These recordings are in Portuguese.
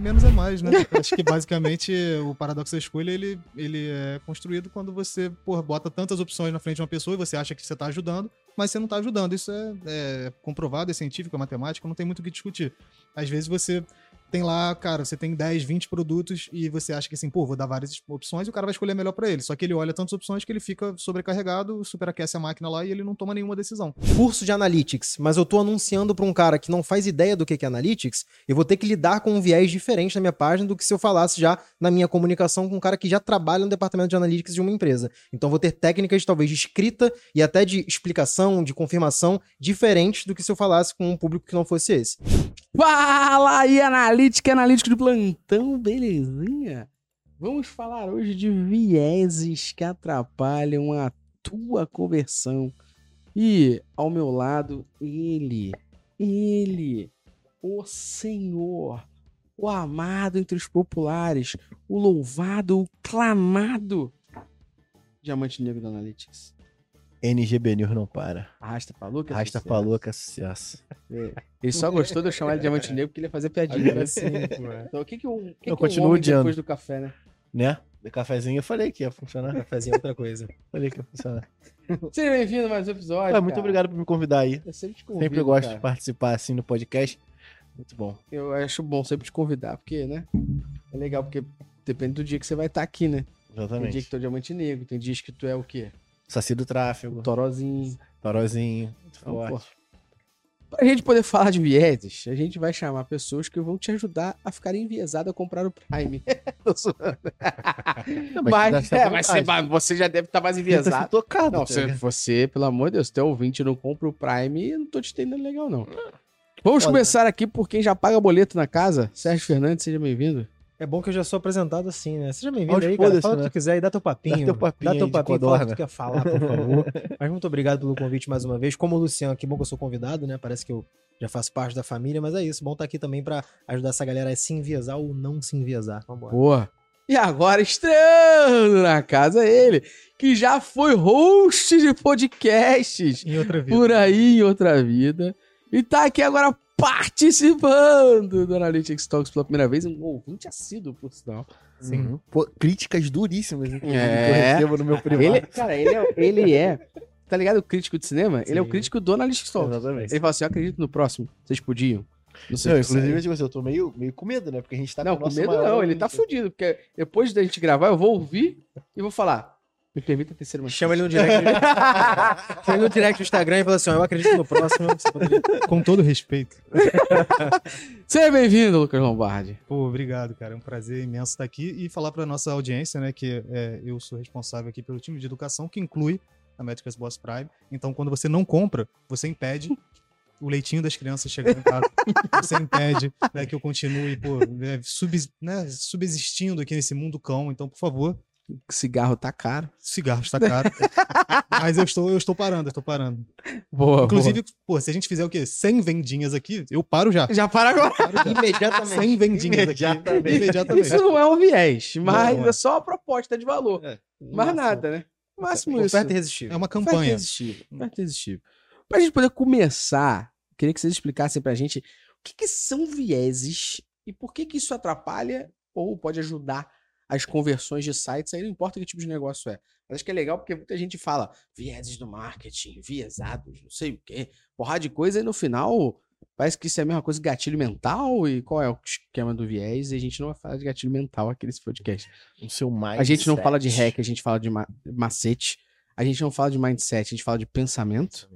menos é mais, né? Acho que basicamente o paradoxo da escolha ele, ele é construído quando você por, bota tantas opções na frente de uma pessoa e você acha que você está ajudando, mas você não está ajudando. Isso é, é comprovado, é científico, é matemática, não tem muito o que discutir. Às vezes você tem lá, cara, você tem 10, 20 produtos e você acha que assim, pô, vou dar várias opções e o cara vai escolher melhor para ele. Só que ele olha tantas opções que ele fica sobrecarregado, superaquece a máquina lá e ele não toma nenhuma decisão. Curso de Analytics, mas eu tô anunciando para um cara que não faz ideia do que é Analytics, eu vou ter que lidar com um viés diferente na minha página do que se eu falasse já na minha comunicação com um cara que já trabalha no departamento de Analytics de uma empresa. Então vou ter técnicas talvez de escrita e até de explicação, de confirmação diferentes do que se eu falasse com um público que não fosse esse. Fala aí, analítica, analítico de plantão, belezinha? Vamos falar hoje de vieses que atrapalham a tua conversão. E ao meu lado, ele, ele, o Senhor, o amado entre os populares, o louvado, o clamado Diamante Negro da Analytics. NGB News não para. Arrasta pra louca. Arrasta pra louca, sucesso. É. Ele só gostou de eu chamar ele de Diamante Negro porque ele ia fazer piadinha. Né? Sim, então o que que um, que eu que continuo um odiando. depois do café, né? Né? De cafezinho eu falei que ia funcionar. Cafézinho é outra coisa. falei que ia funcionar. Seja bem-vindo a mais um episódio. Ah, muito cara. obrigado por me convidar aí. Eu sempre te convido, Sempre gosto cara. de participar assim no podcast. Muito bom. Eu acho bom sempre te convidar, porque, né? É legal, porque depende do dia que você vai estar aqui, né? Tem dia Exatamente. que tu é diamante negro, tem dias que tu é o quê? Saci do tráfego, Torozinho. Torozinho. Então, forte. Pra gente poder falar de vieses, a gente vai chamar pessoas que vão te ajudar a ficar enviesado a comprar o Prime. Não, mas, dá é, mas você, você já deve estar mais Tá enviesado. tocado. Não, tá você, você, pelo amor de Deus, teu ouvinte não compra o Prime, não tô te entendendo legal, não. Vamos Olha. começar aqui por quem já paga boleto na casa. Sérgio Fernandes, seja bem-vindo. É bom que eu já sou apresentado assim, né? Seja bem-vindo aí, cara. Fala o que né? tu quiser aí, dá teu papinho. Dá teu papinho Dá teu papinho, fala o que tu quer falar, por favor. Mas muito obrigado pelo convite mais uma vez. Como o Luciano, que bom que eu sou convidado, né? Parece que eu já faço parte da família, mas é isso. Bom estar aqui também pra ajudar essa galera a se enviesar ou não se enviesar. Vambora. Boa. E agora, estreando na casa, ele, que já foi host de podcasts Em outra vida. por aí em outra vida. E tá aqui agora participando do Analytics Talks pela primeira vez. Um ouvinte assíduo, por sinal. Sim. Uhum. Pô, críticas duríssimas, inclusive, É. que eu recebo no meu privado. Ele, cara, ele é, ele é. Tá ligado o crítico de cinema? Ele é o Sim. crítico do Analytics Talks. Exatamente. Ele fala assim: eu acredito no próximo. Vocês podiam. Não sei Não, inclusive, sai. tipo assim, eu tô meio, meio com medo, né? Porque a gente tá Não, com nosso medo não, ele tá fudido, porque depois da gente gravar, eu vou ouvir e vou falar. Me permita ter ser uma Chama ele no direct. Chama ele no direct do Instagram e fala assim: ó, eu acredito no próximo. Você poderia... Com todo respeito. Seja bem-vindo, Lucas Lombardi. Pô, obrigado, cara. É um prazer imenso estar aqui e falar para nossa audiência, né, que é, eu sou responsável aqui pelo time de educação, que inclui a Médicas Boss Prime. Então, quando você não compra, você impede o leitinho das crianças chegando em casa. você impede né, que eu continue, pô, né, subs- né, subsistindo aqui nesse mundo cão. Então, por favor, Cigarro tá caro. cigarro está caro. Mas eu estou, eu estou parando, eu estou parando. Boa, Inclusive, pô, se a gente fizer o quê? 100 vendinhas aqui, eu paro já. Já para agora. Imediatamente. 100 vendinhas aqui. Imediatamente. Imediatamente. Isso não é um viés, mas Não é. é só a proposta de valor. É. Mais nada, né? Máximo isso. Oferta irresistível. É uma Oferta campanha. irresistível. Oferta irresistível. Pra gente poder começar, queria que vocês explicassem pra gente o que, que são vieses e por que, que isso atrapalha ou pode ajudar as conversões de sites, aí não importa que tipo de negócio é. Mas acho que é legal porque muita gente fala vieses do marketing, viesados, não sei o quê, porrada de coisa, e no final parece que isso é a mesma coisa que gatilho mental. E qual é o esquema do viés? E a gente não vai falar de gatilho mental aqui nesse podcast. O seu mais A gente não fala de hack, a gente fala de ma- macete. A gente não fala de mindset, a gente fala de pensamento.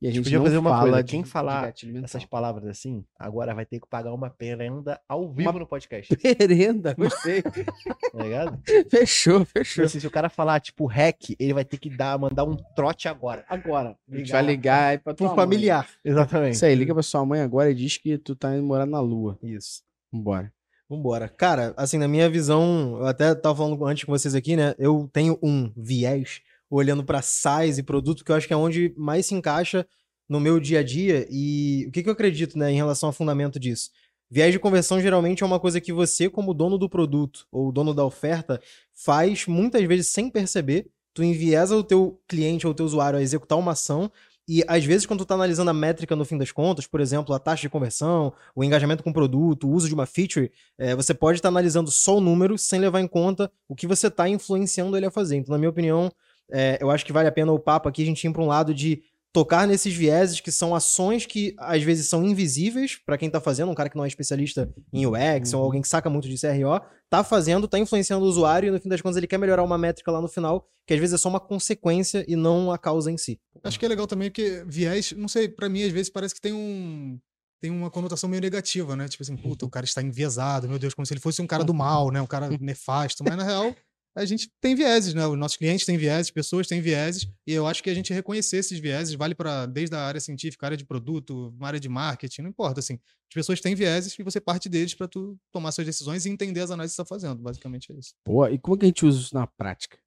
E a gente podia fazer uma fala coisa, quem falar. Essas palavras assim, agora vai ter que pagar uma prenda ao vivo Uma- no podcast. Perenda, gostei. Tá ligado? fechou, Tipo fechou. assim, se o cara falar, tipo, hack, ele vai ter que dar, mandar um trote agora. Agora, a gente Ligar vai ligar aí pra um mãe. familiar. Exatamente. Isso aí, liga pra sua mãe agora e diz que tu tá indo morar na lua. Isso. Vambora. Vambora. Cara, assim, na minha visão, eu até tava falando antes com vocês aqui, né? Eu tenho um viés olhando pra size e produto, que eu acho que é onde mais se encaixa no meu dia a dia. E o que, que eu acredito, né, em relação ao fundamento disso? Viés de conversão geralmente é uma coisa que você, como dono do produto ou dono da oferta, faz muitas vezes sem perceber. Tu enviesa o teu cliente ou o teu usuário a executar uma ação E às vezes, quando tu tá analisando a métrica no fim das contas, por exemplo, a taxa de conversão, o engajamento com o produto, o uso de uma feature, é, você pode estar analisando só o número sem levar em conta o que você tá influenciando ele a fazer. Então, na minha opinião, é, eu acho que vale a pena o papo aqui a gente ir para um lado de tocar nesses vieses que são ações que às vezes são invisíveis para quem tá fazendo, um cara que não é especialista em UX ou alguém que saca muito de CRO, tá fazendo, tá influenciando o usuário e no fim das contas ele quer melhorar uma métrica lá no final, que às vezes é só uma consequência e não a causa em si. Acho que é legal também porque viés, não sei, pra mim às vezes parece que tem um tem uma conotação meio negativa, né? Tipo assim, puta, o cara está enviesado, meu Deus, como se ele fosse um cara do mal, né? Um cara nefasto, mas na real a gente tem vieses, né? Os nossos clientes têm vieses, pessoas têm vieses, e eu acho que a gente reconhecer esses vieses vale para desde a área científica, área de produto, área de marketing, não importa, assim. As pessoas têm vieses e você parte deles para tu tomar suas decisões e entender as análises que está fazendo, basicamente é isso. Boa. E como é que a gente usa isso na prática?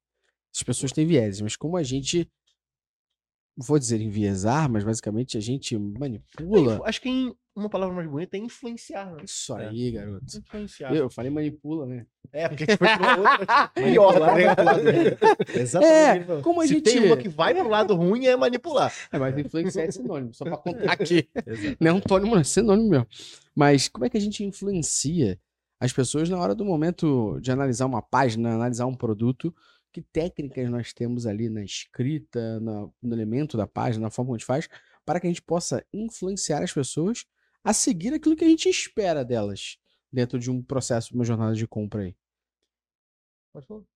As pessoas têm vieses, mas como a gente vou dizer enviesar, mas basicamente a gente manipula. Acho que em uma palavra mais bonita é influenciar, né? Isso aí, garoto. Influenciar. Eu falei manipula, né? É, porque a gente foi pra outra pior, tá ligado? Exatamente. É, como a Se gente. tem uma que vai pro lado ruim, é manipular. É, mas influenciar é sinônimo, só pra contar aqui. Não é antônimo, é sinônimo mesmo. Mas como é que a gente influencia as pessoas na hora do momento de analisar uma página, analisar um produto? Que técnicas nós temos ali na escrita, na- no elemento da página, na forma como a gente faz, para que a gente possa influenciar as pessoas a seguir aquilo que a gente espera delas dentro de um processo, de uma jornada de compra aí.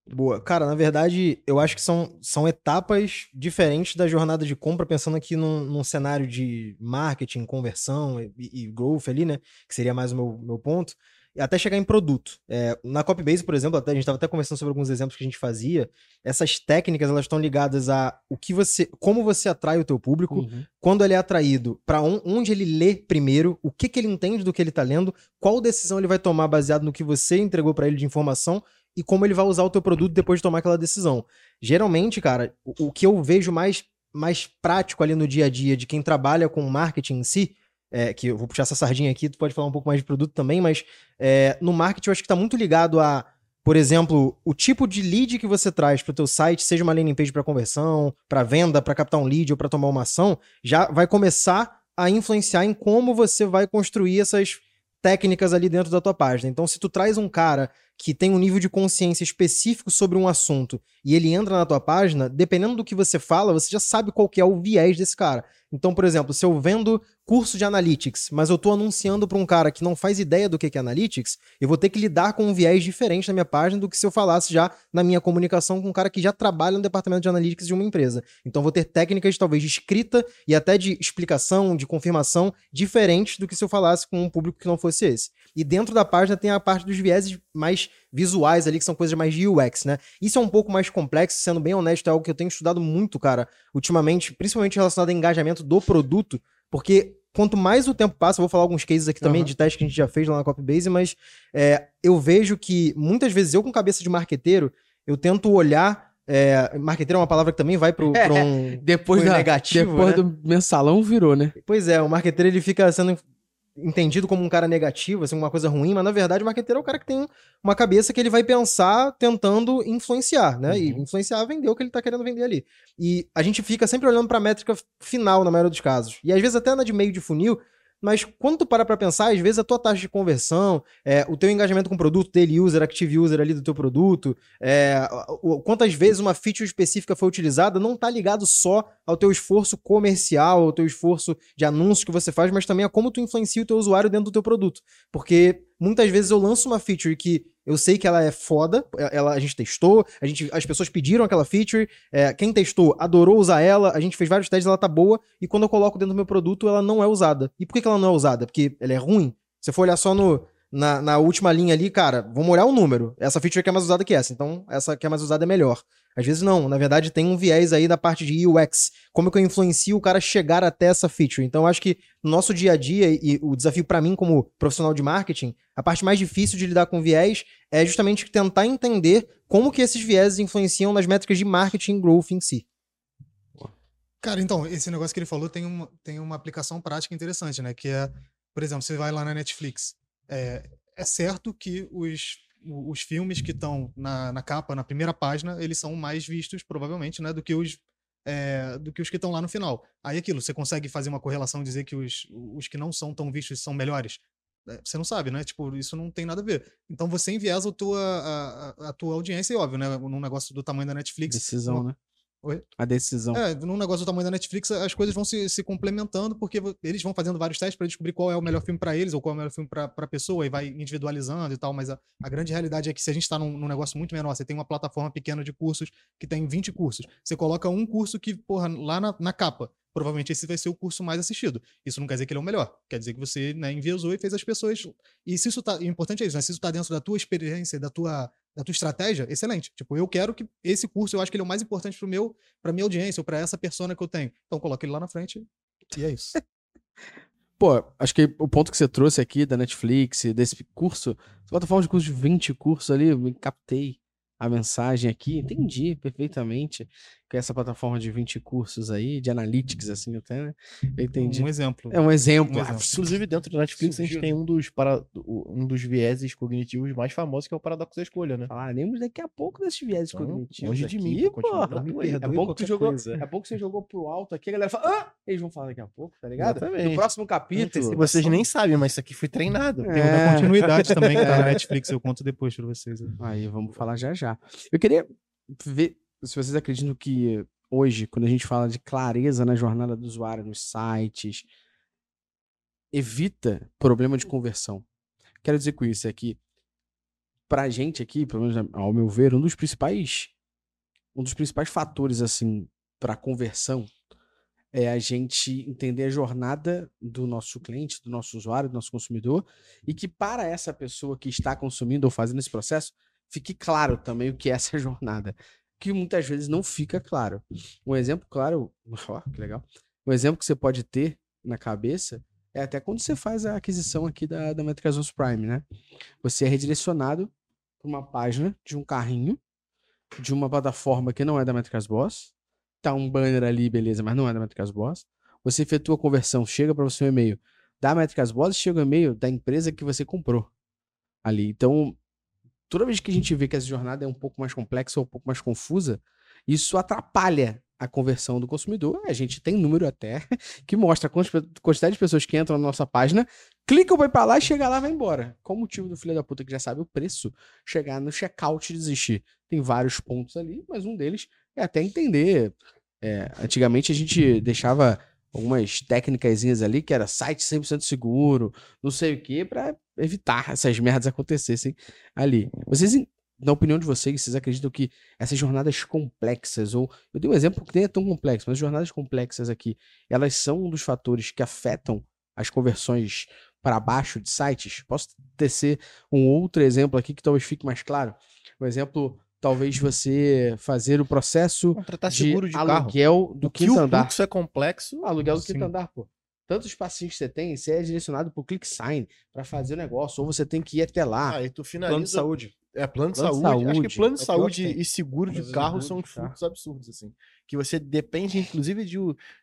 Boa. Cara, na verdade, eu acho que são, são etapas diferentes da jornada de compra, pensando aqui num, num cenário de marketing, conversão e, e growth ali, né? Que seria mais o meu, meu ponto. Até chegar em produto. É, na Copybase, por exemplo, até, a gente estava até conversando sobre alguns exemplos que a gente fazia. Essas técnicas, elas estão ligadas a o que você, como você atrai o teu público, quando ele é atraído, para onde ele lê primeiro, o que, que ele entende do que ele tá lendo, qual decisão ele vai tomar baseado no que você entregou para ele de informação e como ele vai usar o teu produto depois de tomar aquela decisão. Geralmente, cara, o, o que eu vejo mais, mais prático ali no dia a dia de quem trabalha com marketing em si, é, que eu vou puxar essa sardinha aqui, tu pode falar um pouco mais de produto também, mas é, no marketing eu acho que tá muito ligado a, por exemplo, o tipo de lead que você traz para o teu site, seja uma landing page para conversão, para venda, para captar um lead ou para tomar uma ação, já vai começar a influenciar em como você vai construir essas técnicas ali dentro da tua página. Então, se tu traz um cara que tem um nível de consciência específico sobre um assunto e ele entra na tua página, dependendo do que você fala, você já sabe qual que é o viés desse cara. Então, por exemplo, se eu vendo curso de analytics, mas eu tô anunciando para um cara que não faz ideia do que é analytics, eu vou ter que lidar com um viés diferente na minha página do que se eu falasse já na minha comunicação com um cara que já trabalha no departamento de analytics de uma empresa. Então, vou ter técnicas talvez de escrita e até de explicação, de confirmação diferentes do que se eu falasse com um público que não fosse esse. E dentro da página tem a parte dos vieses mais visuais ali, que são coisas mais de UX, né? Isso é um pouco mais complexo, sendo bem honesto, é algo que eu tenho estudado muito, cara, ultimamente, principalmente relacionado ao engajamento do produto, porque quanto mais o tempo passa, eu vou falar alguns cases aqui também Aham. de testes que a gente já fez lá na Copybase, mas é, eu vejo que muitas vezes eu, com cabeça de marqueteiro, eu tento olhar. É, marqueteiro é uma palavra que também vai pro, pra um. Depois, da, negativo, depois né? do mensalão virou, né? Pois é, o marqueteiro ele fica sendo entendido como um cara negativo, assim, uma coisa ruim, mas na verdade o marqueteiro é o cara que tem uma cabeça que ele vai pensar tentando influenciar, né? E influenciar vender o que ele tá querendo vender ali. E a gente fica sempre olhando pra métrica final na maioria dos casos. E às vezes até na de meio de funil, mas quando tu para pra pensar, às vezes a tua taxa de conversão, é, o teu engajamento com o produto, daily user, active user ali do teu produto, é, quantas vezes uma feature específica foi utilizada, não tá ligado só ao teu esforço comercial, ao teu esforço de anúncio que você faz, mas também a como tu influencia o teu usuário dentro do teu produto. Porque muitas vezes eu lanço uma feature que eu sei que ela é foda, ela, a gente testou, a gente, as pessoas pediram aquela feature, é, quem testou adorou usar ela, a gente fez vários testes, ela tá boa, e quando eu coloco dentro do meu produto, ela não é usada. E por que, que ela não é usada? Porque ela é ruim. Se você for olhar só no, na, na última linha ali, cara, vamos olhar o número. Essa feature aqui é mais usada que essa, então essa que é mais usada é melhor. Às vezes não, na verdade tem um viés aí da parte de UX. Como que eu influencio o cara chegar até essa feature? Então acho que no nosso dia a dia e o desafio pra mim como profissional de marketing, a parte mais difícil de lidar com viés é justamente tentar entender como que esses viéses influenciam nas métricas de marketing growth em si. Cara, então, esse negócio que ele falou tem uma, tem uma aplicação prática interessante, né? Que é, por exemplo, você vai lá na Netflix. É, é certo que os, os filmes que estão na, na capa, na primeira página, eles são mais vistos, provavelmente, né? Do que os é, do que os que estão lá no final. Aí aquilo, você consegue fazer uma correlação e dizer que os, os que não são tão vistos são melhores? É, Você não sabe, né? Tipo, isso não tem nada a ver. Então você enviesa a tua, a, a- a tua audiência, e óbvio, né? Num negócio do tamanho da Netflix. Decisão, uma- né? Oi? A decisão. É, num negócio do tamanho da Netflix, as coisas vão se, se complementando, porque eles vão fazendo vários testes para descobrir qual é o melhor filme para eles ou qual é o melhor filme para a pessoa, e vai individualizando e tal. Mas a, a grande realidade é que se a gente está num, num negócio muito menor, você tem uma plataforma pequena de cursos que tem 20 cursos, você coloca um curso que, porra, lá na, na capa. Provavelmente esse vai ser o curso mais assistido. Isso não quer dizer que ele é o melhor. Quer dizer que você né, enviesou e fez as pessoas. E se isso tá. O importante é isso, né? Se isso tá dentro da tua experiência, da tua, da tua estratégia, excelente. Tipo, eu quero que esse curso, eu acho que ele é o mais importante pro meu, pra minha audiência, ou pra essa persona que eu tenho. Então coloca ele lá na frente e é isso. Pô, acho que o ponto que você trouxe aqui da Netflix, desse curso, você bota falando de curso de 20 cursos ali, eu captei a mensagem aqui, entendi perfeitamente que essa plataforma de 20 cursos aí, de analytics, assim, até, né? Eu entendi. Um exemplo. É um exemplo. Um exemplo. Inclusive, dentro do Netflix, a gente Surgiu, tem um dos, para... um dos vieses cognitivos mais famosos, que é o paradoxo da escolha, né? Falaremos daqui a pouco desses viéses Então, cognitivos. longe de mim, porra. É bom, que jogou, é bom que você jogou pro alto aqui, a galera fala, ah! Eles vão falar daqui a pouco, tá ligado? Exatamente. No próximo capítulo. Vocês nem sabem, mas isso aqui foi treinado. Tem o da É. continuidade também, que tá na Netflix, eu conto depois pra vocês. Aí, vamos falar já já. Eu queria ver se vocês acreditam que hoje, quando a gente fala de clareza na jornada do usuário, nos sites, evita problema de conversão. Quero dizer com isso é que, pra gente aqui, pelo menos ao meu ver, um dos principais, um dos principais fatores, assim, para conversão é a gente entender a jornada do nosso cliente, do nosso usuário, do nosso consumidor, e que para essa pessoa que está consumindo ou fazendo esse processo, fique claro também o que é essa jornada, que muitas vezes não fica claro. Um exemplo claro, ó, que legal. Um exemplo que você pode ter na cabeça é até quando você faz a aquisição aqui da, da Ons Prime, né? Você é redirecionado para uma página de um carrinho de uma plataforma que não é da Métricas Boss. Tá um banner ali, beleza, mas não é da Métricas Boss. Você efetua a conversão, chega para você um e-mail da Métricas Boss chega o e-mail da empresa que você comprou ali. Então, toda vez que a gente vê que essa jornada é um pouco mais complexa ou um pouco mais confusa, isso atrapalha a conversão do consumidor. A gente tem número até que mostra a quanti- quantidade de pessoas que entram na nossa página, clicam pra ir pra lá e chega lá vai embora. Qual o motivo do filho da puta que já sabe o preço chegar no checkout e desistir? Tem vários pontos ali, mas um deles é até entender. É, antigamente a gente deixava algumas técnicas ali que era site 100% seguro, não sei o que, pra evitar essas merdas acontecessem ali. Vocês, na opinião de vocês, vocês acreditam que essas jornadas complexas, ou eu dei um exemplo que nem é tão complexo, mas jornadas complexas aqui, elas são um dos fatores que afetam as conversões para baixo de sites? Posso tecer um outro exemplo aqui que talvez fique mais claro? Um exemplo, talvez você fazer o processo de, de carro. aluguel do O que quinto o andar. fluxo é complexo. Aluguel do Sim. quinto andar, pô. Tantos passinhos que você tem, você é direcionado pro ClickSign para fazer o negócio, ou você tem que ir até lá. Aí tu finaliza. Plano de saúde. É, plano de Plano de saúde. Acho saúde. que plano de É saúde e seguro de carro saúde, são tá. fluxos absurdos, assim. Que você depende, inclusive, de,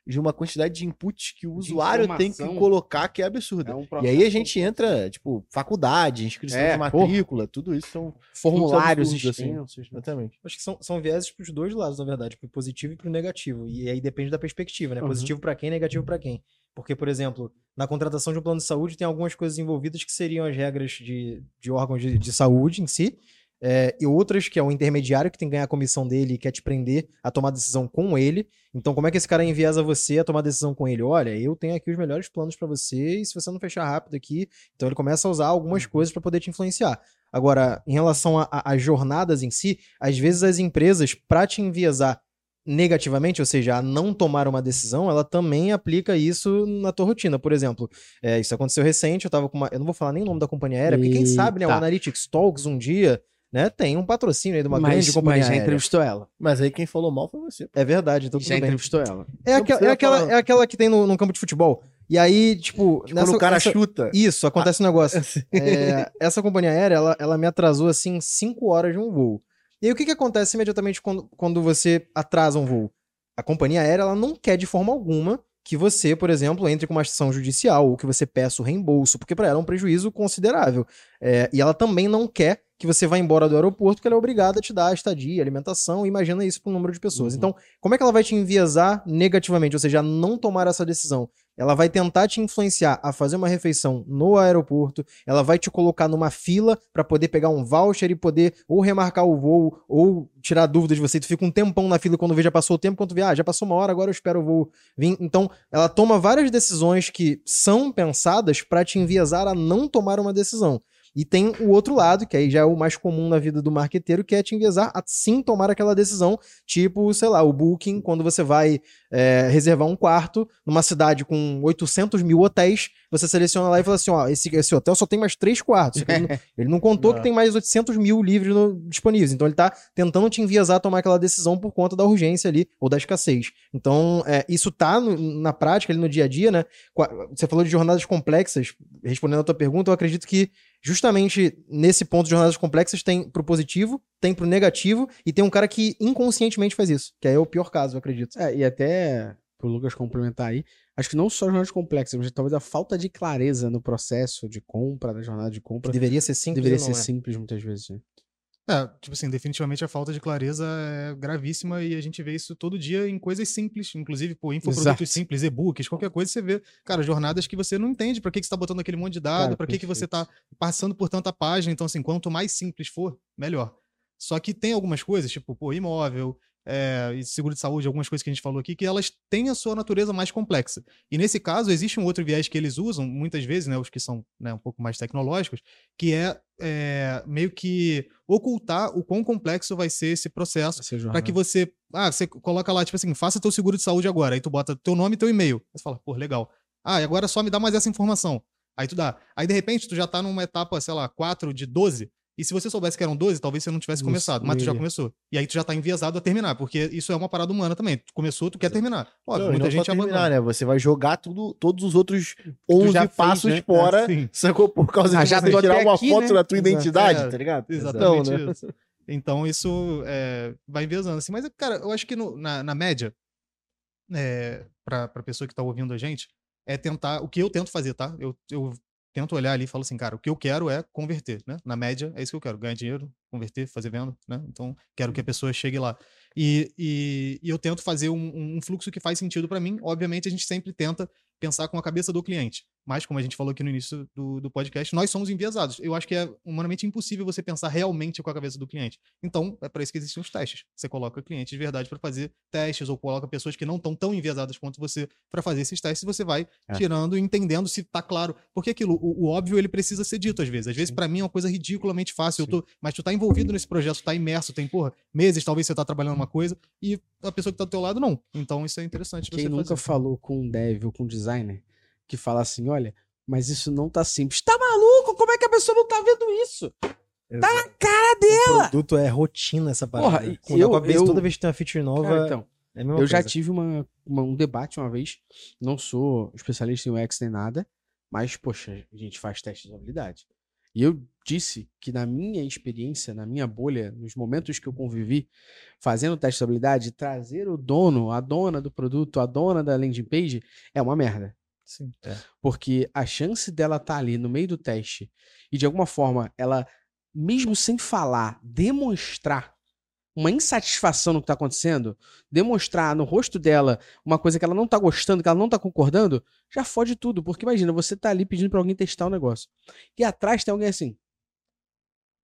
de uma quantidade de inputs que o usuário tem que colocar que é absurda. É um E aí a gente entra, tipo, faculdade, inscrição É, de matrícula, tudo isso são. formulários absurdos, assim. né? Exatamente. Acho que são, são vieses pros dois lados, na verdade, pro positivo e pro negativo. E aí depende da perspectiva, né? Uhum. Positivo pra quem, negativo pra quem. Porque, por exemplo, na contratação de um plano de saúde tem algumas coisas envolvidas que seriam as regras de, de órgãos de, de saúde em si, é, e outras que é o intermediário que tem que ganhar a comissão dele e quer te prender a tomar decisão com ele. Então, como é que esse cara enviesa você a tomar decisão com ele? Olha, eu tenho aqui os melhores planos pra você, e se você não fechar rápido aqui, então ele começa a usar algumas coisas pra poder te influenciar. Agora, em relação às jornadas em si, às vezes as empresas, pra te enviesar negativamente, ou seja, a não tomar uma decisão, ela também aplica isso na tua rotina. Por exemplo, é, isso aconteceu recente, eu tava com uma. Eu não vou falar nem o nome da companhia aérea, porque quem sabe, né? O Eita. Analytics Talks um dia, né? Tem um patrocínio aí de uma grande mas, companhia mas já aérea. entrevistou ela. Mas aí quem falou mal foi você. É verdade, então já tudo bem. entrevistou ela. É, é, aquela, falar. é aquela que tem no, no campo de futebol. E aí, tipo, Quando o cara chuta. isso, acontece um negócio. É, essa companhia aérea, ela, ela me atrasou, assim, 5 horas de um voo. E aí, o que, que acontece imediatamente quando, quando você atrasa um voo? A companhia aérea, ela não quer de forma alguma que você, por exemplo, entre com uma ação judicial ou que você peça o reembolso, porque para ela é um prejuízo considerável. É, e ela também não quer que você vai embora do aeroporto, que ela é obrigada a te dar estadia, alimentação, imagina isso para um número de pessoas. Uhum. Então, como é que ela vai te enviesar negativamente, ou seja, não tomar essa decisão? Ela vai tentar te influenciar a fazer uma refeição no aeroporto, ela vai te colocar numa fila para poder pegar um voucher e poder ou remarcar o voo ou tirar dúvidas de você. Tu fica um tempão na fila quando vê já passou o tempo, quando vê, ah, já passou uma hora, agora eu espero o voo vir. Então, ela toma várias decisões que são pensadas para te enviesar a não tomar uma decisão. E tem o outro lado, que aí já é o mais comum na vida do marqueteiro, que é te enviesar a sim tomar aquela decisão, tipo, sei lá, o Booking, quando você vai é, reservar um quarto numa cidade com 800 mil hotéis, você seleciona lá e fala assim, ó, esse, esse hotel só tem mais três quartos. Ele não, ele não contou Não. que tem mais 800 mil livres no- disponíveis. Então ele tá tentando te enviesar a tomar aquela decisão por conta da urgência ali, ou da escassez. Então, é, isso tá no- na prática, ali no dia a dia, né? Você falou de jornadas complexas, respondendo a tua pergunta, eu acredito que justamente nesse ponto de jornadas complexas tem pro positivo, tem pro negativo, e tem um cara que inconscientemente faz isso, que é o pior caso, eu acredito. É, e até pro Lucas complementar aí, acho que não só jornadas complexas, mas talvez a falta de clareza no processo de compra, da jornada de Que compra, deveria ser simples. deveria não ser é. simples muitas vezes. né? É, tipo assim, definitivamente a falta de clareza é gravíssima e a gente vê isso todo dia em coisas simples, inclusive, pô, infoprodutos Exato. simples, e-books, qualquer coisa, você vê, cara, jornadas que você não entende pra que, que você tá botando aquele monte de dado, pra que, que você tá passando por tanta página, então assim, quanto mais simples for, melhor. Só que tem algumas coisas, tipo, pô, imóvel, é, e seguro de saúde, algumas coisas que a gente falou aqui, que elas têm a sua natureza mais complexa. E nesse caso, existe um outro viés que eles usam, muitas vezes, né, os que são né, um pouco mais tecnológicos, que é, é, meio que ocultar o quão complexo vai ser esse processo para que você, ah, você coloca lá, tipo assim, faça teu seguro de saúde agora, aí tu bota teu nome e teu e-mail. Aí você fala, pô, legal. Ah, e agora só me dá mais essa informação. Aí tu dá. Aí de repente tu já tá numa etapa, sei lá, 4 de 12, e se você soubesse que eram 12, talvez você não tivesse começado, mas tu já começou. E aí tu já tá enviesado a terminar, porque isso é uma parada humana também. Tu começou, tu quer terminar. Óbvio, Não, muita não gente terminar, abandona. né? Você vai jogar tudo, todos os outros 11 já fez, passos né? fora, Sim. sacou? Por causa Ah, de já você tirar uma aqui, foto né? da tua Exato. identidade, É, tá ligado? Exatamente Então, né? isso. Então isso é, vai enviesando. Assim, mas, cara, eu acho que no- na, na média, é, pra, pra pessoa que tá ouvindo a gente, é tentar. O que eu tento fazer, tá? Eu, eu tento olhar ali e falo assim, cara, o que eu quero é converter, né? Na média, é isso que eu quero: ganhar dinheiro, converter, fazer venda, né? Então, quero que a pessoa chegue lá. E, e, e eu tento fazer um, um fluxo que faz sentido pra mim. Obviamente, a gente sempre tenta pensar com a cabeça do cliente. Mas, como a gente falou aqui no início do, do podcast, nós somos enviesados. Eu acho que é humanamente impossível você pensar realmente com a cabeça do cliente. Então, é para isso que existem os testes. Você coloca clientes de verdade para fazer testes, ou coloca pessoas que não estão tão enviesadas quanto você para fazer esses testes, e você vai É. tirando e entendendo se tá claro. Porque aquilo, o, o óbvio, ele precisa ser dito às vezes. Às vezes, para mim, é uma coisa ridiculamente fácil. Tô, mas tu tá envolvido nesse projeto, tu tá imerso, tem, porra, meses, talvez você tá trabalhando uma coisa, e a pessoa que tá do teu lado, não. Então, isso é interessante Quem você nunca fazer. falou com um dev ou com um designer que fala assim, olha, mas isso não tá simples. Tá maluco? Como é que a pessoa não tá vendo isso? Tá na cara dele! O produto é rotina essa parada. Porra, eu- acontece, eu- toda vez que tem uma feature nova, Cara, então, é eu já coisa. tive uma, uma- um debate uma vez. Não sou especialista em UX nem nada, mas, poxa, a gente faz teste de habilidade. E eu disse que na minha experiência, na minha bolha, nos momentos que eu convivi fazendo teste de habilidade, trazer o dono, a dona do produto, a dona da landing page é uma merda. Sim. Porque a chance dela estar ali no meio do teste e de alguma forma ela, mesmo sem falar, demonstrar uma insatisfação no que está acontecendo, demonstrar no rosto dela uma coisa que ela não tá gostando, que ela não tá concordando, já fode tudo. Porque imagina, você tá ali pedindo pra alguém testar o negócio. E atrás tem alguém assim.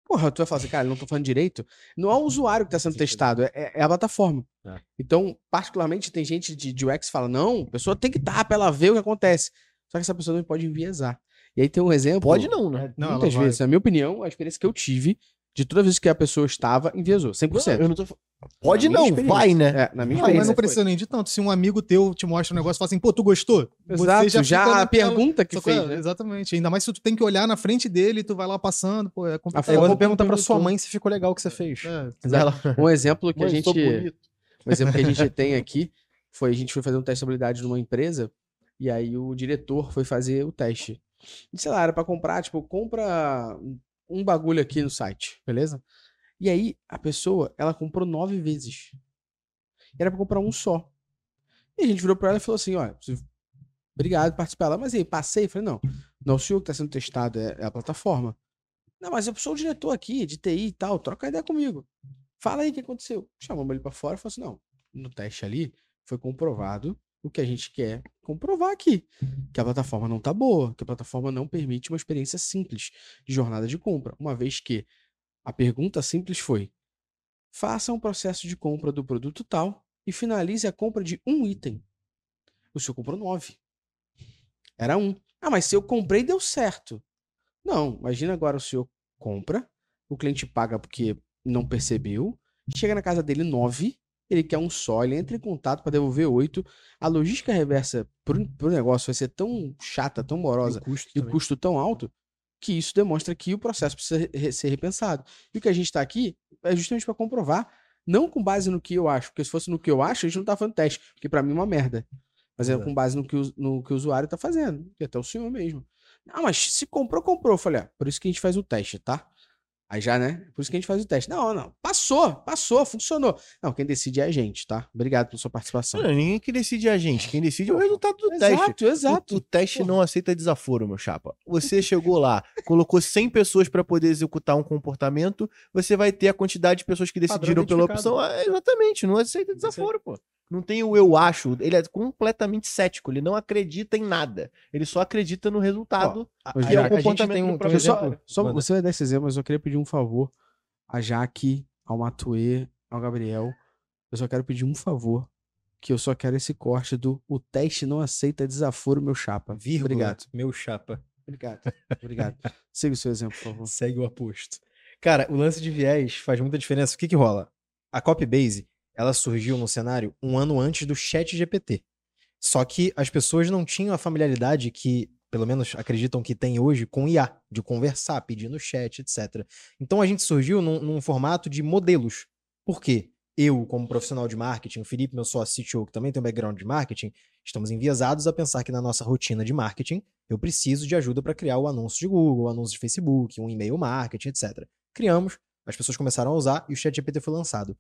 Porra, tu vai falar assim, cara, eu não tô falando direito. Não é o usuário que tá sendo testado, é, é a plataforma. É. Então, particularmente, tem gente de, de UX que fala, não, a pessoa tem que dar pra ela ver o que acontece. Só que essa pessoa não pode enviesar. E aí tem um exemplo. Pode não, né? Não, muitas ela vai- vezes, na minha opinião, a experiência que eu tive, de toda vez que a pessoa estava, enviesou. 100%. Eu não tô... Pode Na não, vai, né? É, na minha Não, mas não precisa nem de tanto. Se um amigo teu te mostra um negócio e fala assim, pô, tu gostou? Exato, já, fica a naquela- pergunta que fez, né? Exatamente. Ainda mais se tu tem que olhar na frente dele e tu vai lá passando, pô, é complicado. É tu perguntar pra sua mãe se ficou legal o que você fez. É. Exato. Um exemplo que a gente. Um exemplo que a gente tem aqui foi a gente foi fazer um teste de habilidade numa empresa e aí o diretor foi fazer o teste. E, sei lá, era pra comprar, tipo, compra um bagulho aqui no site, beleza? E aí a pessoa, ela comprou nove vezes. Era pra comprar um só. E a gente virou pra ela e falou assim: olha, obrigado por participar lá, mas aí, passei? Falei: não, não o senhor que tá sendo testado, é, é a plataforma. Não, mas eu sou o diretor aqui de TI e tal, troca ideia comigo. Fala aí o que aconteceu. Chamamos ele pra fora e falou assim: não, no teste ali foi comprovado o que a gente quer comprovar aqui. Que a plataforma não tá boa, que a plataforma não permite uma experiência simples de jornada de compra. Uma vez que a pergunta simples foi: faça um processo de compra do produto tal e finalize a compra de um item. O senhor comprou nove. Era um. Ah, mas se eu comprei, deu certo. Não, imagina agora o senhor compra, o cliente paga porque não percebeu, chega na casa dele nove, ele quer um só, ele entra em contato para devolver oito. A logística reversa pro, pro negócio vai ser tão chata, tão morosa O custo e o custo tão alto que isso demonstra que o processo precisa re- ser repensado. E o que a gente está aqui é justamente para comprovar, não com base no que eu acho, porque se fosse no que eu acho, a gente não tá fazendo teste, porque para mim é uma merda. Mas é Exato. com base no que, o, no que o usuário tá fazendo, e até o senhor mesmo. Ah, mas se comprou, comprou. Eu falei, ah, por isso que a gente faz o teste, tá? Aí já, né? Por isso que a gente faz o teste. Não, não. Passou, passou, funcionou. Não, quem decide é a gente, tá? Obrigado pela sua participação. Não, ninguém que decide é a gente. Quem decide é o resultado do teste. Exato, exato. O, o teste Porra. não aceita desaforo, meu chapa. Você chegou lá, colocou 100 pessoas para poder executar um comportamento, você vai ter a quantidade de pessoas que decidiram pela opção. Ah, exatamente, não aceita desaforo, pô. Não tem o eu acho. Ele é completamente cético, ele não acredita em nada. Ele só acredita no resultado. A, Mas a- que é o a gente comportamento tem um, tem um só, só- você vai dar esse exemplo, mas eu queria pedir um favor a Jaque, ao Matuê, ao Gabriel. Eu só quero pedir um favor, que eu só quero esse corte do o teste não aceita desaforo, meu chapa. Vírgula, Obrigado. meu chapa. Obrigado. Obrigado. Siga o seu exemplo, por favor. Segue o aposto. Cara, o lance de viés faz muita diferença. O que que rola? A Copybase, ela surgiu no cenário um ano antes do chat GPT. Só que as pessoas não tinham a familiaridade que, pelo menos acreditam que tem hoje, com IA, de conversar, pedir no chat, etc. Então a gente surgiu num, num formato de modelos. Por quê? Eu, como profissional de marketing, o Felipe, meu sócio CTO, que também tem um background de marketing, estamos enviesados a pensar que na nossa rotina de marketing eu preciso de ajuda para criar o anúncio de Google, o anúncio de Facebook, um e-mail marketing, etc. Criamos, as pessoas começaram a usar e o ChatGPT foi lançado.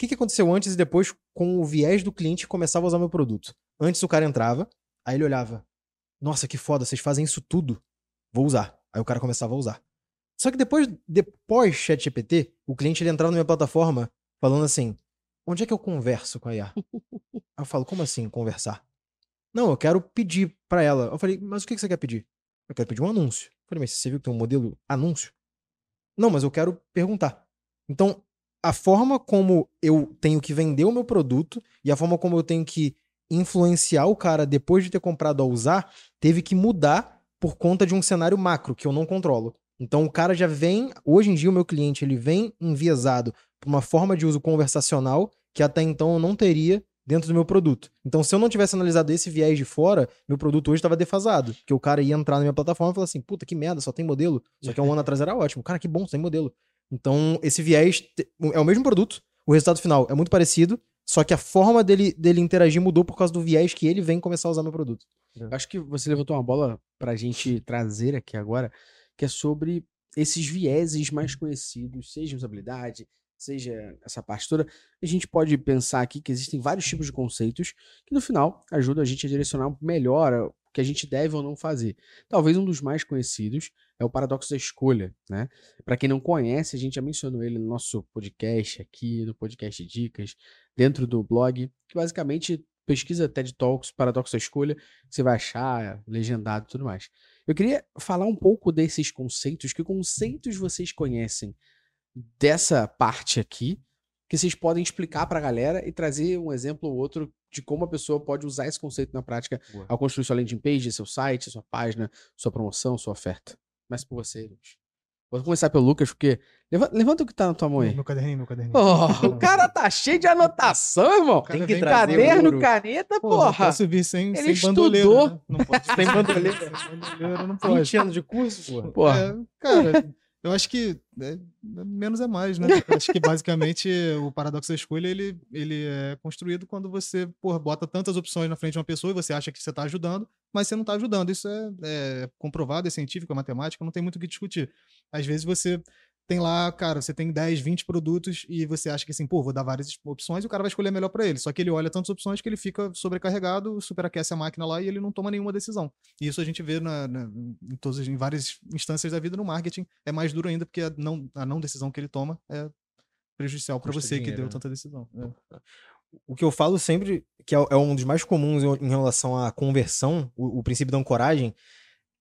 O que, que aconteceu antes e depois com o viés do cliente que começava a usar meu produto? Antes o cara entrava, aí ele olhava: Nossa, que foda, vocês fazem isso tudo. Vou usar. Aí o cara começava a usar. Só que depois, depois ChatGPT, o cliente ele entrava na minha plataforma falando assim: Onde é que eu converso com a IA? Aí eu falo: Como assim conversar? Não, eu quero pedir pra ela. Eu falei, mas o que que você quer pedir? Eu quero pedir um anúncio. Eu falei, mas você viu que tem um modelo anúncio? Não, mas eu quero perguntar. Então, a forma como eu tenho que vender o meu produto e a forma como eu tenho que influenciar o cara depois de ter comprado a usar, teve que mudar por conta de um cenário macro que eu não controlo. Então o cara já vem, hoje em dia o meu cliente, ele vem enviesado por uma forma de uso conversacional que até então eu não teria dentro do meu produto. Então, se eu não tivesse analisado esse viés de fora, meu produto hoje estava defasado. Porque o cara ia entrar na minha plataforma e falar assim: puta, que merda, só tem modelo. Só que há um ano atrás era ótimo. Cara, que bom, só tem modelo. Então, esse viés é o mesmo produto, o resultado final é muito parecido, só que a forma dele, dele interagir mudou por causa do viés que ele vem começar a usar meu produto. Eu Acho que você levantou uma bola pra gente trazer aqui agora, que é sobre esses vieses mais conhecidos, seja usabilidade, seja essa parte toda. A gente pode pensar aqui que existem vários tipos de conceitos que no final ajudam a gente a direcionar melhor o que a gente deve ou não fazer. Talvez um dos mais conhecidos é o paradoxo da escolha, né? Para quem não conhece, a gente já mencionou ele no nosso podcast aqui, no podcast Dicas, dentro do blog, que basicamente pesquisa TED Talks, paradoxo da escolha, você vai achar legendado e tudo mais. Eu queria falar um pouco desses conceitos, que conceitos vocês conhecem dessa parte aqui, que vocês podem explicar pra galera e trazer um exemplo ou outro de como a pessoa pode usar esse conceito na prática Boa. ao construir sua landing page, seu site, sua página, sua promoção, sua oferta. Começa por você, Lucas. Vou começar pelo Lucas, porque. Levanta, levanta o que tá na tua mão aí. Meu caderninho, meu caderninho. Oh, o cara tá cheio de anotação, irmão. Tem que trazer Caderno, ouro. caneta, porra. posso vir sem, Ele sem bandoleira, estudou. né? Não pode Sem bandoleira. Sem bandoleira não pode. 20 anos de curso, porra. Porra. É, cara, eu acho que é, menos é mais, né? Acho que basicamente o paradoxo da escolha ele, ele é construído quando você porra, bota tantas opções na frente de uma pessoa e você acha que você está ajudando, mas você não está ajudando. Isso é, é comprovado, é científico, é matemática, não tem muito o que discutir. Às vezes você tem lá, cara, você tem 10, 20 produtos e você acha que assim, pô, vou dar várias opções e o cara vai escolher a melhor para ele. Só que ele olha tantas opções que ele fica sobrecarregado, superaquece a máquina lá e ele não toma nenhuma decisão. E isso a gente vê na, na, em, todas, em várias instâncias da vida no marketing. É mais duro ainda porque a não, a não decisão que ele toma é prejudicial para você dinheiro, que deu né? tanta decisão. É. O que eu falo sempre, que é, é um dos mais comuns em, em relação à conversão, o, o princípio da ancoragem,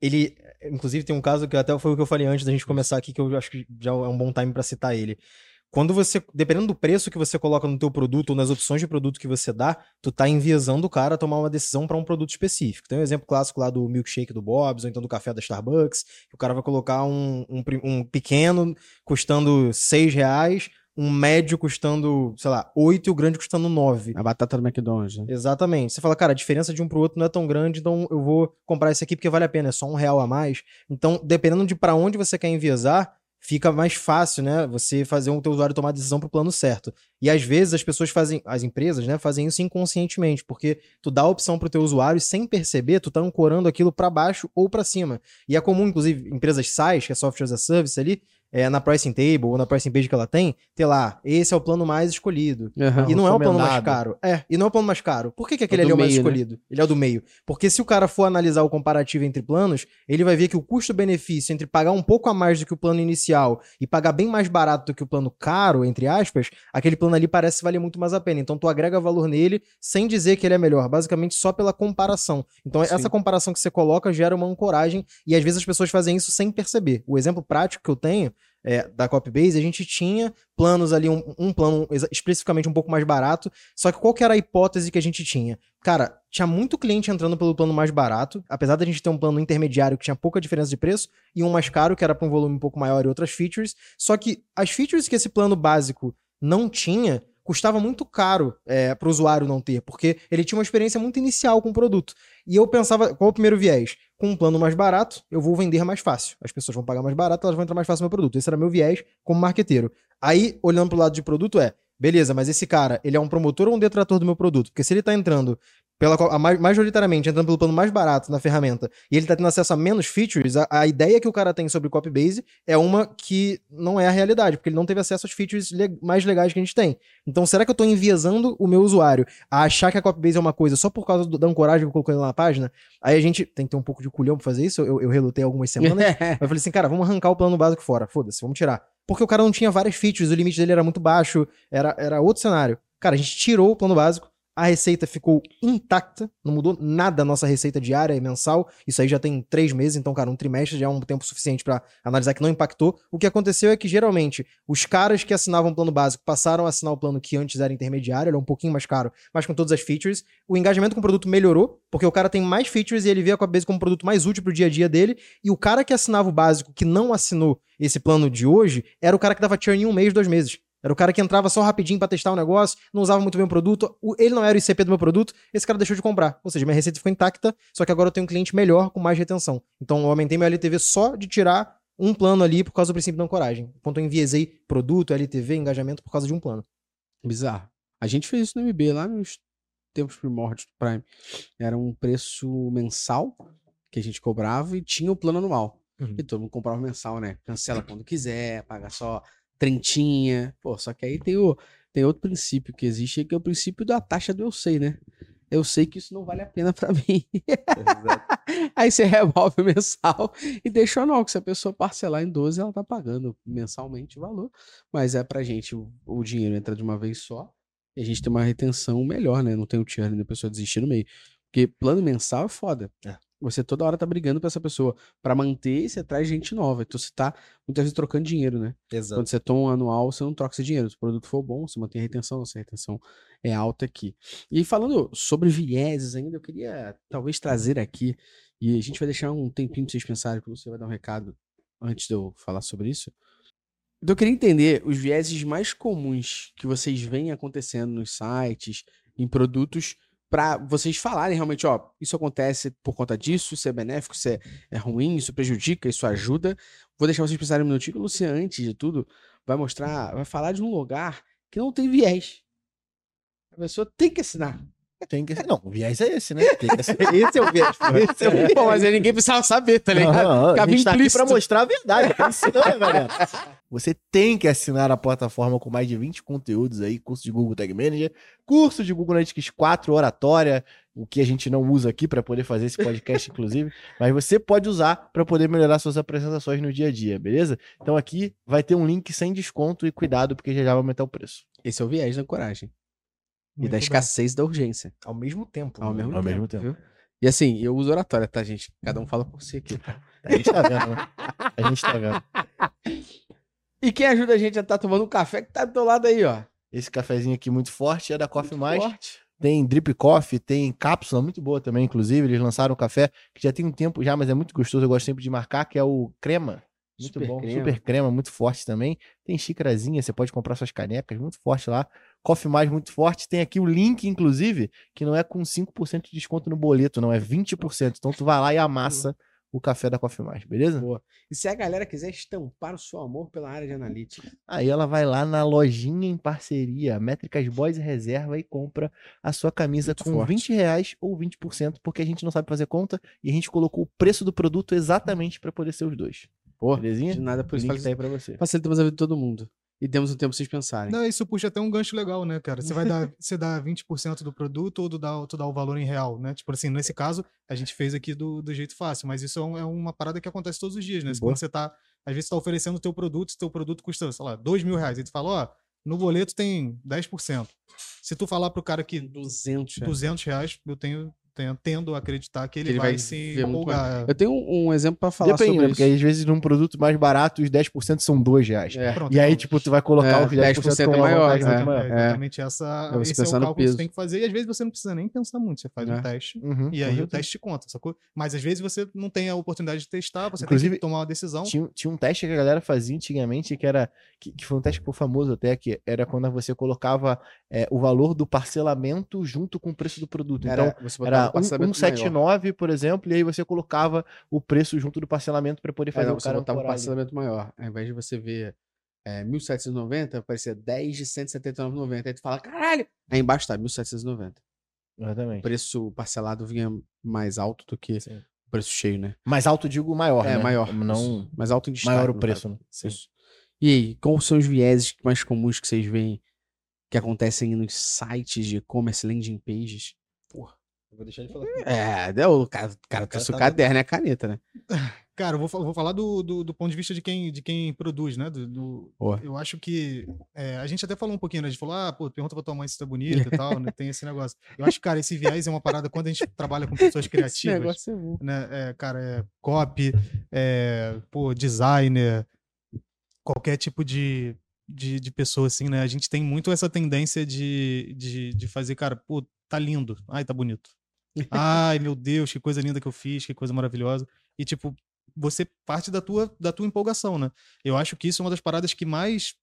ele, inclusive, tem um caso que até foi o que eu falei antes da gente começar aqui, que eu acho que já é um bom time para citar ele. Quando você, dependendo do preço que você coloca no teu produto ou nas opções de produto que você dá, tu tá enviesando o cara a tomar uma decisão para um produto específico. Tem um exemplo clássico lá do milkshake do Bob's, ou então do café da Starbucks, que o cara vai colocar um, um, um pequeno custando 6 reais, um médio custando, sei lá, 8 e o grande custando 9. A batata do McDonald's, né? Exatamente. Você fala, cara, a diferença de um pro outro não é tão grande, então eu vou comprar esse aqui porque vale a pena, é só um real a mais. Então, dependendo de para onde você quer enviesar, fica mais fácil, né? Você fazer o teu usuário tomar a decisão pro plano certo. E às vezes as pessoas fazem, as empresas, né, fazem isso inconscientemente, porque tu dá a opção pro teu usuário sem perceber, tu tá ancorando aquilo para baixo ou para cima. E é comum, inclusive, empresas SaaS, que é Software as a Service ali, é, na pricing table ou na pricing page que ela tem, ter lá, esse é o plano mais escolhido. Uhum. E não é o plano mais caro. É, e não é o plano mais caro. Por que, que aquele É ali é o mais meio, né? escolhido? Ele é o do meio. Porque se o cara for analisar o comparativo entre planos, ele vai ver que o custo-benefício entre pagar um pouco a mais do que o plano inicial e pagar bem mais barato do que o plano caro, entre aspas, aquele plano ali parece valer muito mais a pena. Então tu agrega valor nele sem dizer que ele é melhor, basicamente só pela comparação. Então Sim. essa comparação que você coloca gera uma ancoragem e às vezes as pessoas fazem isso sem perceber. O exemplo prático que eu tenho é, da Copybase, a gente tinha planos ali, um, um plano especificamente um pouco mais barato, só que qual que era a hipótese que a gente tinha? Cara, tinha muito cliente entrando pelo plano mais barato, apesar da gente ter um plano intermediário que tinha pouca diferença de preço, e um mais caro, que era para um volume um pouco maior e outras features, só que as features que esse plano básico não tinha, custava muito caro é, para o usuário não ter, porque ele tinha uma experiência muito inicial com o produto. E eu pensava, qual o primeiro viés? Com um plano mais barato, eu vou vender mais fácil. As pessoas vão pagar mais barato, elas vão entrar mais fácil no meu produto. Esse era meu viés como marqueteiro. Aí, olhando pro lado de produto, é, beleza, mas esse cara, ele é um promotor ou um detrator do meu produto? Porque se ele tá entrando pela, a, ma- majoritariamente entrando pelo plano mais barato na ferramenta e ele tá tendo acesso a menos features, a, a ideia que o cara tem sobre Copybase é uma que não é a realidade, porque ele não teve acesso às features le- mais legais que a gente tem. Então, será que eu tô enviesando o meu usuário a achar que a Copybase é uma coisa só por causa do- da ancoragem que eu coloquei na página? Aí a gente tem que ter um pouco de culhão pra fazer isso, eu, eu relutei algumas semanas, eu falei assim, cara, vamos arrancar o plano básico fora. Foda-se, vamos tirar. Porque o cara não tinha várias features, o limite dele era muito baixo, era, era outro cenário. Cara, a gente tirou o plano básico, a receita ficou intacta, não mudou nada a nossa receita diária e mensal. Isso aí já tem três meses, então, cara, um trimestre já é um tempo suficiente pra analisar que não impactou. O que aconteceu é que, geralmente, os caras que assinavam o plano básico passaram a assinar o plano que antes era intermediário, ele é um pouquinho mais caro, mas com todas as features. O engajamento com o produto melhorou, porque o cara tem mais features e ele vê a Copybase como um produto mais útil pro dia a dia dele. E o cara que assinava o básico, que não assinou esse plano de hoje, era o cara que dava churn em um mês, dois meses. Era o cara que entrava só rapidinho pra testar o negócio, não usava muito bem o produto, ele não era o ICP do meu produto, esse cara deixou de comprar. Ou seja, minha receita ficou intacta, só que agora eu tenho um cliente melhor, com mais retenção. Então eu aumentei meu LTV só de tirar um plano ali por causa do princípio da ancoragem. Enquanto eu enviesei produto, LTV, engajamento por causa de um plano. Bizarro. A gente fez isso no MB lá nos tempos primórdios do Prime. Era um preço mensal que a gente cobrava e tinha o plano anual. Uhum. E todo mundo comprava mensal, né? Cancela quando quiser, paga só trentinha. Pô, só que aí tem, o, tem outro princípio que existe, que é o princípio da taxa do eu sei, né? Eu sei que isso não vale a pena pra mim. Aí você revolve o mensal e deixa o anual, que se a pessoa parcelar em 12, ela tá pagando mensalmente o valor. Mas é pra gente, o, o dinheiro entra de uma vez só e a gente tem uma retenção melhor, né? Não tem o churn da pessoa desistir no meio. Porque plano mensal é foda. É. Você toda hora tá brigando pra essa pessoa. Pra manter, você traz gente nova. Então você tá muitas vezes trocando dinheiro, né? Exato. Quando você toma um anual, você não troca esse dinheiro. Se o produto for bom, você mantém a retenção, nossa retenção é alta aqui. E falando sobre vieses ainda, eu queria talvez trazer aqui, e a gente vai deixar um tempinho pra vocês pensarem, que você vai dar um recado antes de eu falar sobre isso. Então eu queria entender os vieses mais comuns que vocês veem acontecendo nos sites, em produtos, para vocês falarem realmente, ó, isso acontece por conta disso, isso é benéfico, isso é, é ruim, isso prejudica, isso ajuda. Vou deixar vocês pensarem um minutinho, o Luciano, antes de tudo, vai mostrar, vai falar de um lugar que não tem viés. A pessoa tem que assinar. Tem que Não, o viés é esse, né? Tem que assinar. Esse é o viés. Esse é o viés. Pô, mas aí ninguém precisava saber, tá ligado? Não, a Ficava gente tá aqui pra mostrar a verdade. Ensinando, né, galera? Você tem que assinar a plataforma com mais de 20 conteúdos aí, curso de Google Tag Manager, curso de Google Analytics 4, oratória, o que a gente não usa aqui para poder fazer esse podcast, inclusive, mas você pode usar para poder melhorar suas apresentações no dia a dia, beleza? Então aqui vai ter um link sem desconto e cuidado, porque já já vai aumentar o preço. Esse é o viés da coragem. E Muito da bem. escassez da urgência. Ao mesmo tempo. Ao né? mesmo Ao tempo. mesmo tempo. viu? E assim, eu uso oratória, tá, gente? Cada um fala por si aqui. tá? A gente tá vendo, né? A gente tá vendo. E quem ajuda a gente a estar tomando um café que tá do teu lado aí, ó. Esse cafezinho aqui muito forte é da Coffee Mais. Forte. Tem drip coffee, tem cápsula muito boa também, inclusive. Eles lançaram um café que já tem um tempo já, mas é muito gostoso. Eu gosto sempre de marcar, que é o crema. Muito Super bom. crema. Super crema, muito forte também. Tem xícarazinha, você pode comprar suas canecas, muito forte lá. Coffee Mais muito forte. Tem aqui o link, inclusive, que não é com 5% de desconto no boleto, não, é 20%. Então tu vai lá e amassa o café da Coffee Mais, beleza? Boa. E se a galera quiser estampar o seu amor pela área de analítica? Aí ela vai lá na lojinha em parceria, Métricas Boys e Reserva, e compra a sua camisa Muito com forte. 20 reais ou 20%, porque a gente não sabe fazer conta e a gente colocou o preço do produto exatamente para poder ser os dois. Pô, Belezinha? de nada por isso. link tá aí pra você. Facilitamos a vida de todo mundo. E temos um tempo pra vocês pensarem. Não, isso puxa até um gancho legal, né, cara? Você vai dar, você dá 20% do produto ou tu dá, tu dá o valor em real, né? Tipo assim, nesse caso, a gente fez aqui do, do jeito fácil, mas isso é, um- é uma parada que acontece todos os dias, né? Boa. Quando você tá, às vezes, você tá oferecendo o teu produto, se teu produto custa, sei lá, 2 mil reais, e tu fala, ó, no boleto tem 10%. Se tu falar pro cara que 200. é. 200 reais, eu tenho tendo a acreditar que ele, ele vai, vai se empolgar. Eu tenho um, um exemplo pra falar Depende, sobre né? isso. Porque às vezes num produto mais barato, os 10% são 2 reais. É. Pronto, E aí, então, tipo, tu vai colocar É, os 10%, 10% com é maior, vantagem é. maior. É exatamente essa, É esse é o cálculo que você tem que fazer, e às vezes você não precisa nem pensar muito, você faz É. um teste Uhum, E aí o certeza. teste te conta, sacou? Mas às vezes você não tem a oportunidade de testar, você tem Inclusive, que tomar uma decisão. Tinha, tinha um teste que a galera fazia antigamente, que era. Que, que foi um teste que foi famoso até, que era quando você colocava é, o valor do parcelamento junto com o preço do produto. Então, Era, você botava era um parcelamento um, maior. 179, por exemplo, e aí você colocava o preço junto do parcelamento para poder É, fazer não, o você cara botava um ali. parcelamento maior. Ao invés de você ver é, 1.790, aparecia 10 de 179,90. Aí tu fala, caralho! Aí embaixo tá 1.790. O Exatamente. preço parcelado vinha mais alto do que Sim. o preço cheio, né? Mais alto, digo maior, é, né? maior. Não. Mais alto em destaque. maior o preço, né? Sim. Isso. E aí, quais são os vieses mais comuns que vocês veem que acontecem nos sites de e-commerce, landing pages? Eu Vou deixar ele falar. É, deu, o cara, o cara trouxe o tá caderno e a caneta, né? Cara, eu vou, vou falar do, do, do ponto de vista de quem, de quem produz, né? Do, do- eu acho que. é, a gente até falou um pouquinho, né? A gente falou, ah, pô, pergunta pra tua mãe se tá bonita e tal, né? Tem esse negócio. Eu acho que, cara, esse viés é uma parada quando a gente trabalha com pessoas Esse criativas. negócio é bom. né? É, cara, é copy, é, pô, designer, qualquer tipo de, de, de pessoa, assim, né? A gente tem muito essa tendência de, de, de fazer, cara, pô, tá lindo. Ai, tá bonito. Ai, meu Deus, que coisa linda que eu fiz, que coisa maravilhosa. E, tipo, você parte da tua, da tua empolgação, né? Eu acho que isso é uma das paradas que mais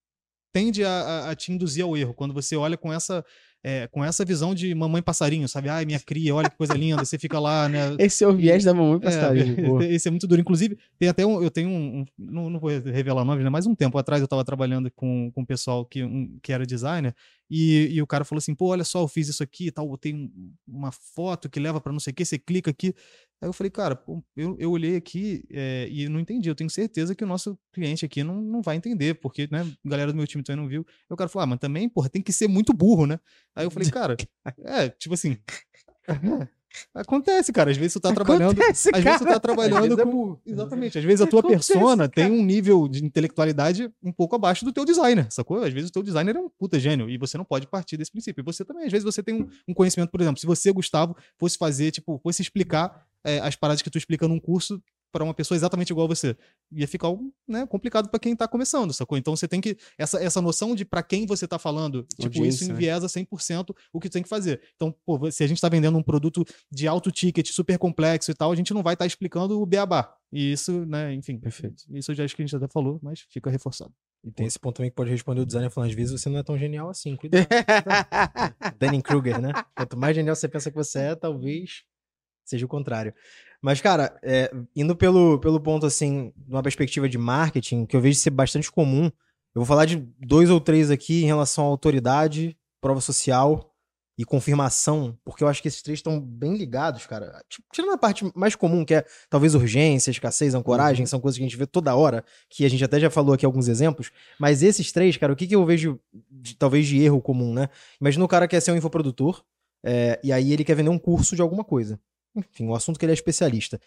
tende a, a- a te induzir ao erro. Quando você olha com essa, é, com essa visão de mamãe passarinho, sabe? Ai, minha cria, olha que coisa linda. Você fica lá, né? Esse é o viés da mamãe É, passarinho. boa. esse é muito duro. Inclusive, tem até um. Eu tenho um. um- não, não vou revelar nomes, né? Mas um tempo atrás eu estava trabalhando com, com um pessoal que, um- que era designer. E, e o cara falou assim: pô, olha só, eu fiz isso aqui e tal. Botei um- uma foto que leva para não sei o que, você clica aqui. Aí eu falei, cara, pô, eu, eu olhei aqui é, e não entendi. Eu tenho certeza que o nosso cliente aqui não, não vai entender, porque, né, a galera do meu time também não viu. Aí o cara falou, ah, mas também, porra, tem que ser muito burro, né? Aí eu falei, cara, é, tipo assim. Acontece, cara. Às vezes tu tá trabalhando. Acontece, Às vezes tu tá trabalhando é com. Exatamente. Às vezes a tua Acontece, persona tem um nível de intelectualidade um pouco abaixo do teu designer, sacou? Às vezes o teu designer é um puta gênio e você não pode partir desse princípio. E você também, às vezes você tem um, um conhecimento, por exemplo, se você, Gustavo, fosse fazer, tipo, fosse explicar é, as paradas que tu explica num curso para uma pessoa exatamente igual a você. Ia ficar né, complicado para quem tá começando, sacou? Então você tem que. Essa, essa noção de para quem você tá falando, tipo, Audiência, isso né? enviesa 100% o que tem que fazer. Então, pô, se a gente tá vendendo um produto de alto ticket, super complexo e tal, a gente não vai estar explicando o beabá. E isso, né, enfim. Perfeito. Isso eu já acho que a gente até falou, mas fica reforçado. E tem esse ponto também que pode responder o designer falando, às vezes você não é tão genial assim, cuidado. Danny Kruger, né? Quanto mais genial você pensa que você é, talvez seja o contrário. Mas, cara, é, indo pelo, pelo ponto, assim, numa perspectiva de marketing, que eu vejo ser bastante comum, eu vou falar de dois ou três aqui em relação à autoridade, prova social, e confirmação, porque eu acho que esses três estão bem ligados, cara. Tipo, tirando a parte mais comum, que é talvez urgência, escassez, ancoragem, são coisas que a gente vê toda hora, que a gente até já falou aqui alguns exemplos, mas esses três, cara, o que, que eu vejo, de- talvez de erro comum, né? Imagina o cara quer ser um infoprodutor, é, e aí ele quer vender um curso de alguma coisa. Enfim, o assunto que ele é especialista.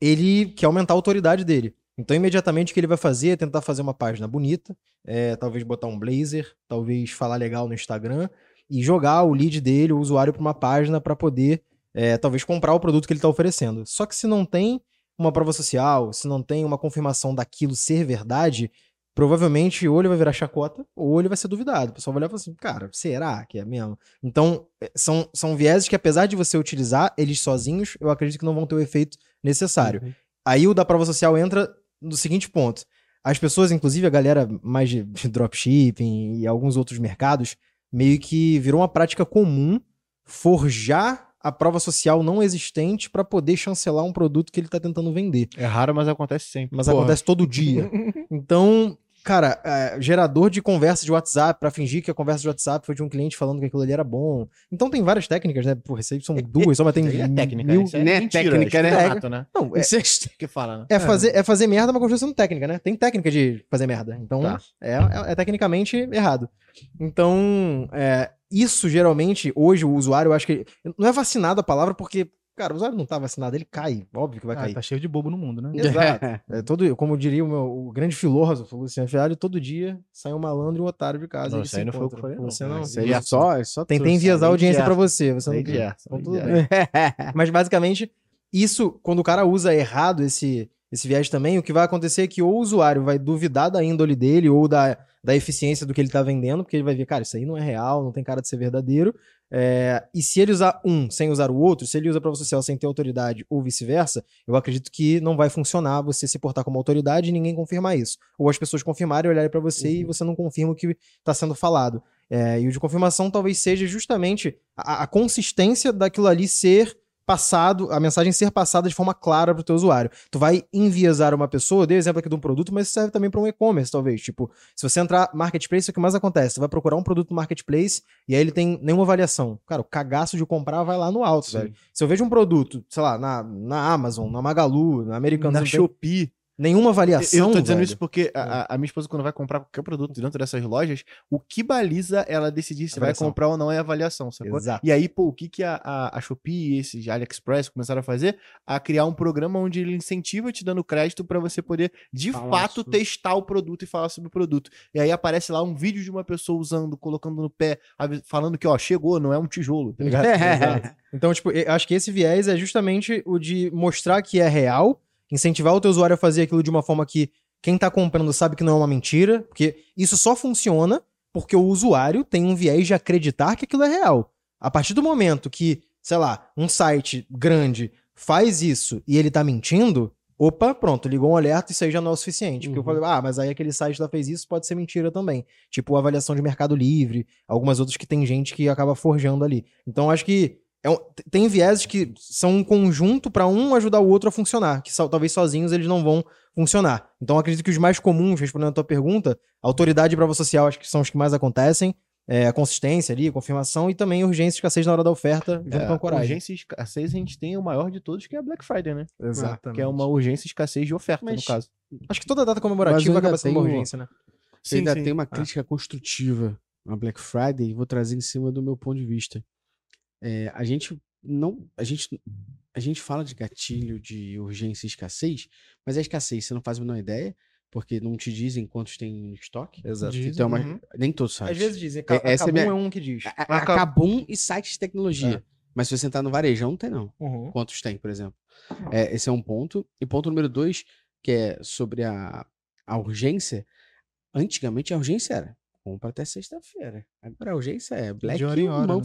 Ele quer aumentar a autoridade dele. Então, imediatamente, o que ele vai fazer é tentar fazer uma página bonita, é, talvez botar um blazer, talvez falar legal no Instagram e jogar o lead dele, o usuário, para uma página para poder, é, talvez, comprar o produto que ele está oferecendo. Só que se não tem uma prova social, se não tem uma confirmação daquilo ser verdade, provavelmente ou ele vai virar chacota ou ele vai ser duvidado. O pessoal vai olhar e falar assim, cara, será que é mesmo? Então, é, são, são vieses que, apesar de você utilizar eles sozinhos, eu acredito que não vão ter o efeito necessário. Uhum. Aí o da prova social entra no seguinte ponto. As pessoas, inclusive a galera mais de dropshipping e alguns outros mercados, meio que virou uma prática comum forjar a prova social não existente para poder chancelar um produto que ele tá tentando vender. É raro, mas acontece sempre. Mas Porra. acontece todo dia. Então, cara, é, gerador de conversa de WhatsApp pra fingir que a conversa de WhatsApp foi de um cliente falando que aquilo ali era bom. Então tem várias técnicas, né? Isso aí são duas, só mas tem é técnica, mil... isso é Né, mentira, técnica, né? estelionato, né? Não, é, Isso é- Que fala, né? é fazer, é fazer merda, mas sendo técnica, né? Tem técnica de fazer merda. Então, Tá. é, é, é tecnicamente errado. Então, é, isso geralmente, hoje o usuário, eu acho que. Não é vacinado a palavra, porque, cara, o usuário não tá vacinado, ele cai. Óbvio que vai Ah, cair. tá cheio de bobo no mundo, né? Exato. É, todo, como diria o, meu, o grande filósofo Luciano Fialho, todo dia sai um malandro e um otário de casa. Não, isso aí não foi o que eu encontram. falei, não. Você não. Isso aí é só, é só Tentei tu, enviesar a audiência pra você, você não quis. Gerson, Então tudo bem. sabe? Mas basicamente, isso, quando o cara usa errado esse, esse viés também, o que vai acontecer é que ou o usuário vai duvidar da índole dele ou da, da eficiência do que ele tá vendendo, porque ele vai ver, cara, isso aí não é real, não tem cara de ser verdadeiro. É, e se ele usar um sem usar o outro, se ele usa prova social sem ter autoridade ou vice-versa, eu acredito que não vai funcionar você se portar como autoridade e ninguém confirmar isso. Ou as pessoas confirmarem, olharem pra você e você não confirma o que tá sendo falado. É, e o de confirmação talvez seja justamente a, a consistência daquilo ali ser passado, a mensagem ser passada de forma clara pro teu usuário. Tu vai enviesar uma pessoa, eu dei o exemplo aqui de um produto, mas isso serve também para um e-commerce, talvez. Tipo, se você entrar marketplace, é o que mais acontece. Tu vai procurar um produto no marketplace e aí ele tem nenhuma avaliação. Cara, o cagaço de comprar vai lá no alto, Sim. velho. Se eu vejo um produto, sei lá, na, na Amazon, na Magalu, na Americanas, Na não tem Shopee. Nenhuma avaliação. Eu tô dizendo velho. isso porque a, a- a minha esposa, quando vai comprar qualquer produto dentro dessas lojas, o que baliza ela decidir se Avaliação. vai comprar ou não é a avaliação, sacou? Exato. E aí, pô, o que, que a, a, a Shopee e esses AliExpress começaram a fazer? A criar um programa onde ele incentiva te dando crédito pra você poder, de Falar fato, sobre- testar o produto e falar sobre o produto. E aí aparece lá um vídeo de uma pessoa usando, colocando no pé, falando que, ó, chegou, não é um tijolo, tá ligado? Exato. Então, tipo, eu acho que esse viés é justamente o de mostrar que é real, incentivar o teu usuário a fazer aquilo de uma forma que quem tá comprando sabe que não é uma mentira, porque isso só funciona porque o usuário tem um viés de acreditar que aquilo é real. A partir do momento que, sei lá, um site grande faz isso e ele tá mentindo, opa, pronto, ligou um alerta, isso aí já não é o suficiente. Porque eu Uhum. falei, ah, mas aí aquele site lá fez isso, pode ser mentira também. Tipo, avaliação de Mercado Livre, algumas outras que tem gente que acaba forjando ali. Então, acho que é um- tem vieses que são um conjunto para um ajudar o outro a funcionar, que só- talvez sozinhos eles não vão funcionar. Então, acredito que os mais comuns, respondendo a tua pergunta, autoridade e prova social acho que são os que mais acontecem, é, a consistência ali, a confirmação e também urgência e escassez na hora da oferta, junto com a coragem. urgência e escassez, a gente tem o maior de todos, que é a Black Friday, né? Exatamente. Que é uma urgência e escassez de oferta, Mas- no caso. Acho que toda data comemorativa acaba sendo uma urgência, né? Você ainda tem uma crítica construtiva à Black Friday e vou trazer em cima do meu ponto de vista. É, a gente não. A gente, a gente fala de gatilho, de urgência e escassez, mas a escassez você não faz a menor ideia, porque não te dizem quantos tem em estoque. Exato. Dizem, Então, é uma- uhum. nem todos sabem. Às vezes dizem, É- é, essa é minha- é um que diz. A, a, a Kabum e sites de tecnologia. Mas se você entrar no varejão, não tem não. Uhum. Quantos tem, por exemplo? É, esse é um ponto. E ponto número dois, que é sobre a, a urgência. Antigamente a urgência era compra até sexta-feira. Agora a urgência é Black hora hora, né?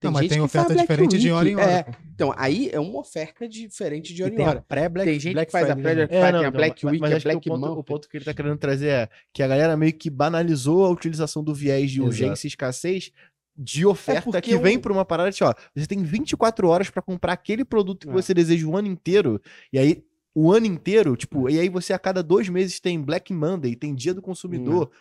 Month. Não, mas gente tem que faz oferta Black diferente de hora em Week. hora. É, então, aí é uma oferta diferente de hora em tem a hora. pré-Black Tem gente Black que faz a Friday pré-Black. Friday, É, tem a então, Black mas- Week, mas a acho que Black o ponto, Month. o ponto que ele tá querendo trazer é que a galera meio que banalizou a utilização do viés de Exato. urgência e escassez de oferta porque que vem por uma parada de, ó, você tem 24 horas pra comprar aquele produto que É. você deseja o ano inteiro, e aí o ano inteiro, tipo, e aí você a cada dois meses tem Black Monday, tem Dia do Consumidor,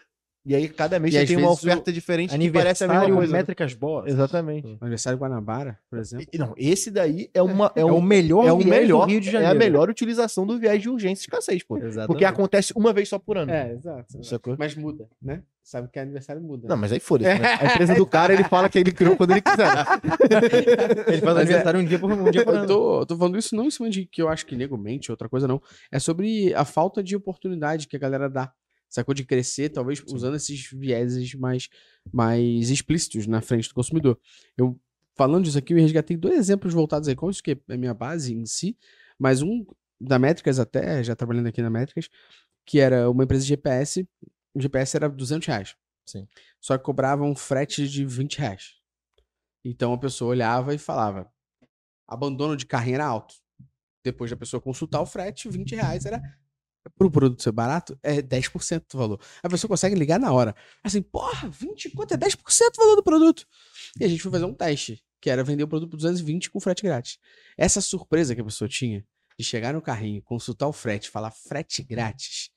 E aí cada mês E você tem uma oferta diferente que parece a mesma Aniversário, coisa. métricas boas. Exatamente. Aniversário Guanabara, por exemplo. E- Não, esse daí é uma é, É, um, o melhor é o melhor, do Rio de é Janeiro. a melhor utilização do viés de urgência e escassez, pô. Exatamente. Porque acontece uma vez só por ano. É, exato. Sacou? Mas muda, né? Sabe que aniversário muda. Não, mas aí foda-se. né? A empresa do cara, ele fala que ele criou quando ele quiser. Ele faz é- aniversário um dia por, um dia por Eu ano. tô, tô falando isso não em cima de que eu acho que nego mente, outra coisa não. É sobre a falta de oportunidade que a galera dá. Sacou? De crescer, talvez usando esses vieses mais, mais explícitos na frente do consumidor. Eu, falando disso aqui, eu resgatei dois exemplos voltados aí, como isso que é minha base em si, mas um da Métricas até, já trabalhando aqui na Métricas, que era uma empresa de GPS. O GPS era 200 reais. Sim. Só que cobrava um frete de 20 reais. Então a pessoa olhava e falava: abandono de carrinho era alto. Depois da pessoa consultar o frete, 20 reais era. Pro produto ser barato, é 10% do valor. A pessoa consegue ligar na hora. Assim, porra, 20 quanto é 10% do valor do produto. E a gente foi fazer um teste, que era vender o produto por 220 com frete grátis. Essa surpresa que a pessoa tinha de chegar no carrinho, consultar o frete, falar frete grátis,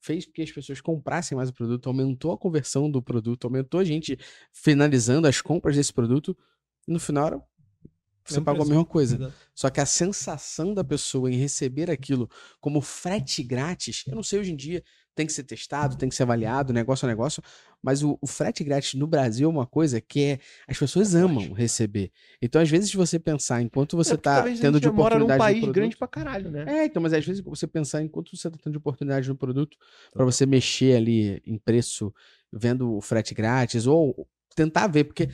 fez com que as pessoas comprassem mais o produto, aumentou a conversão do produto, aumentou a gente finalizando as compras desse produto. E no final era você Mesmo pagou a mesma coisa. Exato. Só que a sensação da pessoa em receber aquilo como frete grátis, eu não sei hoje em dia, tem que ser testado, tem que ser avaliado, negócio a negócio, mas o, o frete grátis no Brasil é uma coisa que é, as pessoas amam receber. Então, às vezes, você pensar enquanto você É, porque tá talvez a tendo de mora num oportunidade país produto, grande pra caralho, né? é, então, mas às vezes você pensar enquanto você tá tendo de oportunidade no produto, pra você mexer ali em preço, vendo o frete grátis, ou tentar ver, porque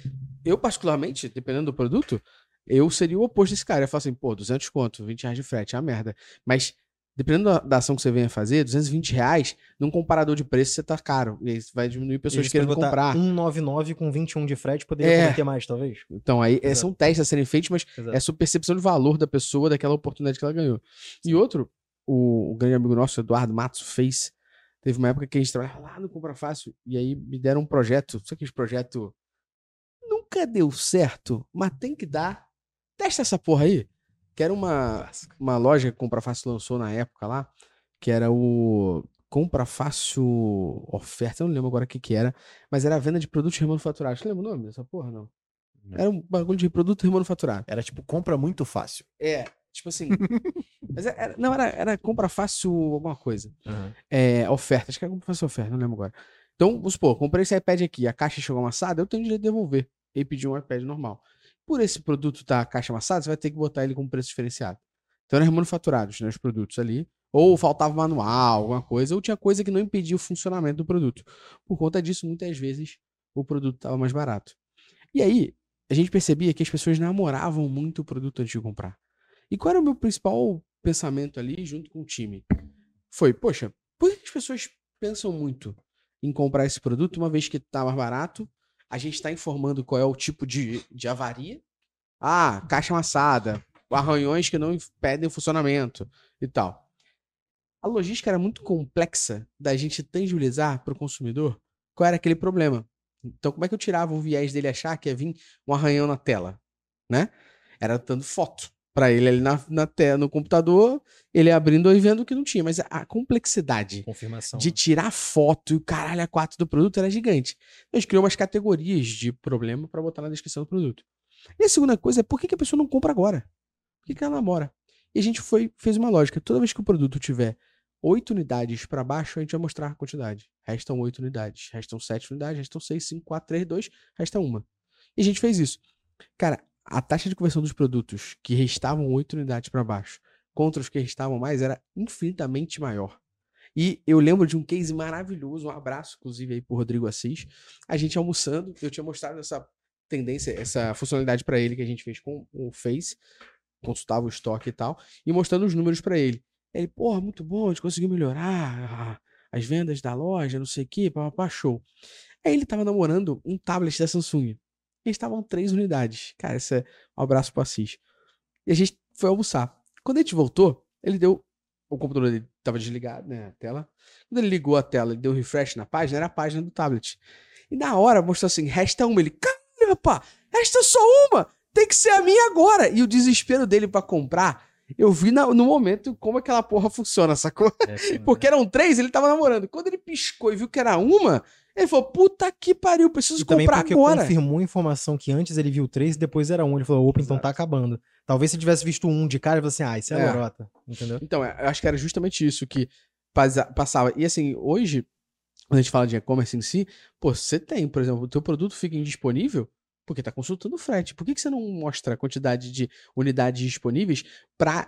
eu, particularmente, dependendo do produto, eu seria o oposto desse cara. Eu falar assim, pô, 200 conto, 20 reais de frete, é uma merda. Mas, dependendo da, da ação que você venha fazer, 220 reais, num comparador de preço, você tá caro. E aí vai diminuir pessoas querendo comprar. 199 com 21 de frete, poderia É. prometer mais, talvez. Então, aí é, Exato. são testes a serem feitos, mas Exato. é a sua percepção de valor da pessoa, daquela oportunidade que ela ganhou. E outro, o, o grande amigo nosso, Eduardo Matos, fez. Teve uma época que a gente trabalhava lá no Compra Fácil, e aí me deram um projeto. Só que esse projeto nunca deu certo, mas tem que dar. Testa essa porra aí. Que era uma, uma loja que o Compra Fácil lançou na época lá, que era o Compra Fácil Oferta, eu não lembro agora o que que era, mas era a venda de produtos remanufaturados. Você lembra o nome dessa porra, não? Era um bagulho de produto remanufaturado. Era tipo, compra muito fácil. É, tipo assim. mas era, não, era, era compra fácil alguma coisa. É, oferta, acho que era compra fácil oferta, não lembro agora. Então, vamos supor, comprei esse iPad aqui, a caixa chegou amassada, eu tenho direito de devolver. E pedir um iPad normal. Por esse produto estar a caixa amassada, você vai ter que botar ele com preço diferenciado. Então eram remanufaturados, né, os produtos ali. Ou faltava manual, alguma coisa, ou tinha coisa que não impedia o funcionamento do produto. Por conta disso, muitas vezes, o produto estava mais barato. E aí, a gente percebia que as pessoas namoravam muito o produto antes de comprar. E qual era o meu principal pensamento ali, junto com o time? Foi, poxa, por que as pessoas pensam muito em comprar esse produto, uma vez que tá mais barato? A gente está informando qual é o tipo de, de avaria. Ah, caixa amassada, arranhões que não impedem o funcionamento e tal. A logística era muito complexa da gente tangibilizar para o consumidor qual era aquele problema. Então, como é que eu tirava o viés dele achar que ia vir um arranhão na tela? Né? Era dando foto para ele ali na, na tela, no computador, ele abrindo e vendo que não tinha. Mas a- a complexidade Confirmação. de né? tirar foto e o caralho a quatro do produto era gigante. Então, a gente criou umas categorias de problema para botar na descrição do produto. E a segunda coisa é por que, que a pessoa não compra agora? Por que, que ela namora? E a gente foi, fez uma lógica. Toda vez que o produto tiver oito unidades para baixo, a gente vai mostrar a quantidade. Restam oito unidades. Restam sete unidades. Restam seis, cinco, quatro, três, dois. Resta uma. E a gente fez isso. Cara, a taxa de conversão dos produtos que restavam oito unidades para baixo contra os que restavam mais era infinitamente maior. E eu lembro de um case maravilhoso, um abraço, inclusive, aí pro Rodrigo Assis. A gente almoçando, eu tinha mostrado essa tendência, essa funcionalidade para ele que a gente fez com o Face, consultava o estoque e tal, e mostrando os números para ele. Ele, porra, muito bom, a gente conseguiu melhorar as vendas da loja, não sei o que, papapá, show. Aí ele tava namorando um tablet da Samsung. E estavam três unidades. Cara, esse é um abraço pro Assis. E a gente foi almoçar. Quando a gente voltou, ele deu. O computador dele tava desligado, né? A tela. Quando ele ligou a tela e deu refresh na página, era a página do tablet. E na hora mostrou assim: resta uma. Ele, rapaz, resta só uma! Tem que ser a minha agora! E o desespero dele pra comprar, eu vi na- no momento como aquela porra funciona, sacou? É, Porque eram três, ele tava namorando. Quando ele piscou e viu que era uma, Ele falou, puta que pariu, preciso E também comprar porque agora. confirmou a informação que antes ele viu três e depois era um. Ele falou, opa, então tá acabando. Talvez se tivesse visto um de cara, ele falou assim, ah, isso é, É. lorota. Entendeu? Então, eu acho que era justamente isso que passava. E assim, hoje, quando a gente fala de e-commerce em si, pô, você tem, por exemplo, o teu produto fica indisponível porque tá consultando o frete. Por que, que você não mostra a quantidade de unidades disponíveis pra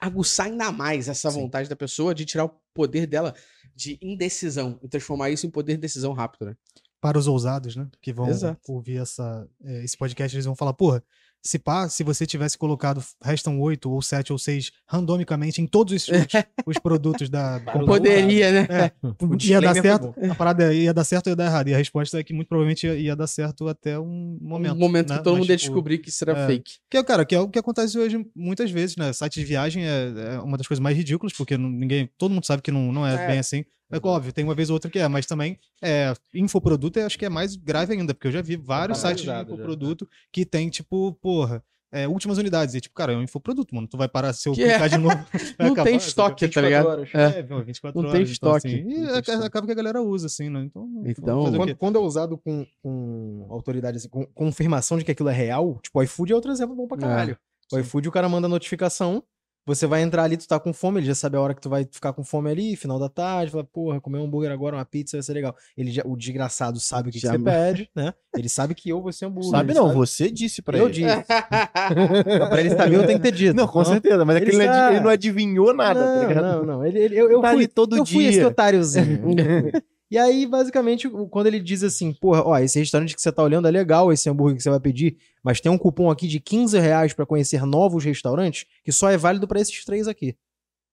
aguçar ainda mais essa Sim. vontade da pessoa de tirar o poder dela de indecisão e transformar isso em poder de decisão rápido, né? Para os ousados, né? Que vão Exato. ouvir essa, é, esse podcast, eles vão falar, porra, se pá, se você tivesse colocado, restam oito ou sete ou seis randomicamente em todos os, os- os produtos da Poderia, né? É, ia dar certo, foi a parada ia dar certo ou ia dar errado. E a resposta é que muito provavelmente ia, ia dar certo até um momento. um momento né? que todo Mas, mundo ia tipo, descobrir que isso era é. fake. Que é, cara, que é o que acontece hoje muitas vezes, né? Site de viagem é, é uma das coisas mais ridículas, porque não- ninguém, todo mundo sabe que não, não é, É. bem assim. É óbvio, tem uma vez ou outra que é, mas também é, infoproduto eu acho que é mais grave ainda, porque eu já vi vários sites de já. infoproduto que tem, tipo, porra, é, últimas unidades. E, tipo, cara, é um infoproduto, mano. Tu vai parar se eu Que é. clicar de novo. vai Não acabar, tem estoque, tá ligado? horas. É. É, meu, 24 Não horas. tem então, estoque. assim, e Não tem é- estoque. acaba que a galera usa, assim, né? Então, Então, Quando, quando é usado com, com autoridade, assim, com confirmação de que aquilo é real, tipo, o iFood é outro exemplo bom pra caralho. o iFood, o cara manda notificação, você vai entrar ali, tu tá com fome, ele já sabe a hora que tu vai ficar com fome ali, final da tarde, fala, porra, comer um hambúrguer agora, uma pizza, vai ser legal. Ele já- o desgraçado sabe o que, que você pede, né? Ele sabe que eu vou ser hambúrguer. Sabe não, você disse pra Eu ele. disse. pra ele saber, eu tenho que ter dito. Não, com Então, certeza, mas é que ele ele, não sabe. ele não adivinhou nada, tá não, ligado? não, não. Ele, ele- eu, eu Tá fui, todo eu fui esse dia. otáriozinho. e aí, basicamente, quando ele diz assim, porra, ó, esse restaurante que você tá olhando é legal, esse hambúrguer que você vai pedir, mas tem um cupom aqui de 15 reais pra conhecer novos restaurantes, que só é válido pra esses três aqui.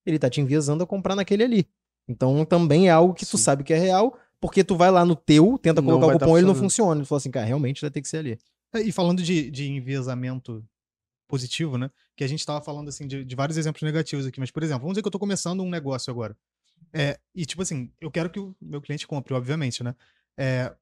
Ele tá te enviesando a comprar naquele ali. Então, também é algo que tu Sim. sabe que é real, porque tu vai lá no teu, tenta colocar o tá cupom, ele não funciona. Ele falou assim, cara, realmente vai ter que ser ali. É, E falando de, de enviesamento positivo, né? Que a gente tava falando assim de, de vários exemplos negativos aqui, mas por exemplo, vamos dizer que eu tô começando um negócio agora. É, e tipo assim, eu quero que o meu cliente compre, obviamente, né? É,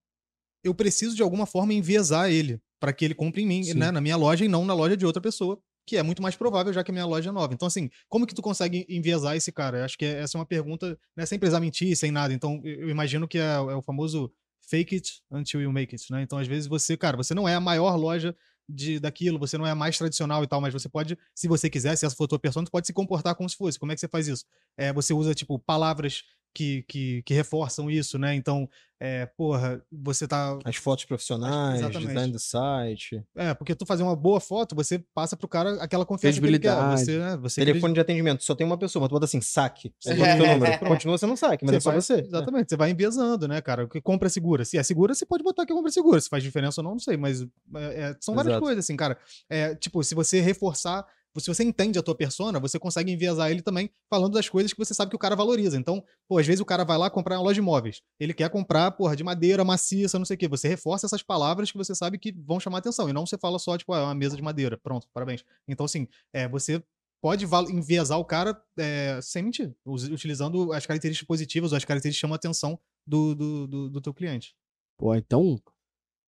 eu preciso de alguma forma enviesar ele para que ele compre em mim, Sim. né? Na minha loja e não na loja de outra pessoa, que é muito mais provável já que a minha loja é nova. Então assim, como que tu consegue enviesar esse cara? Eu acho que essa é uma pergunta, né? Sem precisar mentir, sem nada. Então eu eu imagino que é, é o famoso fake it until you make it, né? Então, às vezes, você, cara, você não é a maior loja de, daquilo, você não é mais tradicional e tal, mas você pode, se você quiser, se essa for a tua persona, tu pode se comportar como se fosse. Como é que você faz isso? É, você usa, tipo, palavras que, que, que reforçam isso, né? Então, é, porra, você tá. As fotos profissionais, Exatamente. design do site, É, porque tu fazer uma boa foto, você passa pro cara aquela confiança que ele quer. Você, né, você telefone de atendimento, só tem uma pessoa, mas tu bota assim, saque. Você É. bota o teu número. Continua sendo saque, mas é só vai- você. Exatamente, você vai enviesando, né, cara? Que compra segura. Se é segura, você pode botar que é compra segura. Se faz diferença ou não, não sei, mas é, é, são várias Exato. coisas, assim, cara. É, tipo, se você reforçar, se você entende a tua persona, você consegue enviesar ele também falando das coisas que você sabe que o cara valoriza. Então, pô, às vezes o cara vai lá comprar uma loja de imóveis. Ele quer comprar, porra, de madeira, maciça, não sei o quê. Você reforça essas palavras que você sabe que vão chamar atenção. E não você fala só, tipo, ah, é uma mesa de madeira. Pronto, parabéns. Então, assim, é, você pode enviesar o cara é, sem mentir, utilizando as características positivas ou as características que chamam a atenção do, do, do, do teu cliente. Pô, então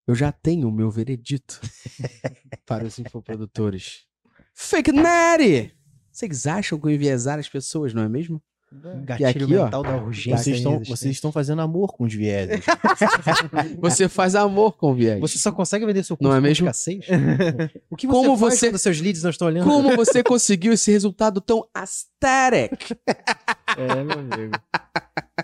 eu já tenho o meu veredito para os infoprodutores. Fake Natty! Vocês acham que eu enviesar as pessoas, não é mesmo? Gatilho aqui, ó, mental da urgência. Vocês estão, vocês estão fazendo amor com os vieses. Você faz amor com viés. Você só consegue vender seu curso Não é com mesmo? escassez? o que você Como faz você- quando seus leads não estão olhando? Como você conseguiu esse resultado tão aesthetic? É, meu amigo.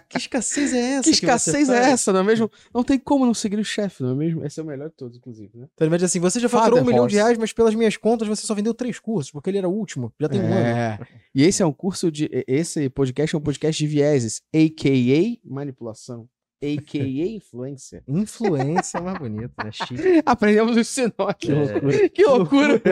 Que escassez é essa? Que escassez é faz? essa, não é mesmo? Não tem como não seguir o chefe, não é mesmo? Esse é o melhor de todos, inclusive, né? Então, ele vai dizer assim, você já faturou um milhão de horse. reais, mas pelas minhas contas você só vendeu três cursos, porque ele era o último. Já tem um ano. É. E esse é um curso de. Esse podcast é um podcast de vieses, a.k.a. manipulação, a.k.a. influência. Influência é mais bonito, né? Chique. Aprendemos isso em nós. Que loucura. Que loucura!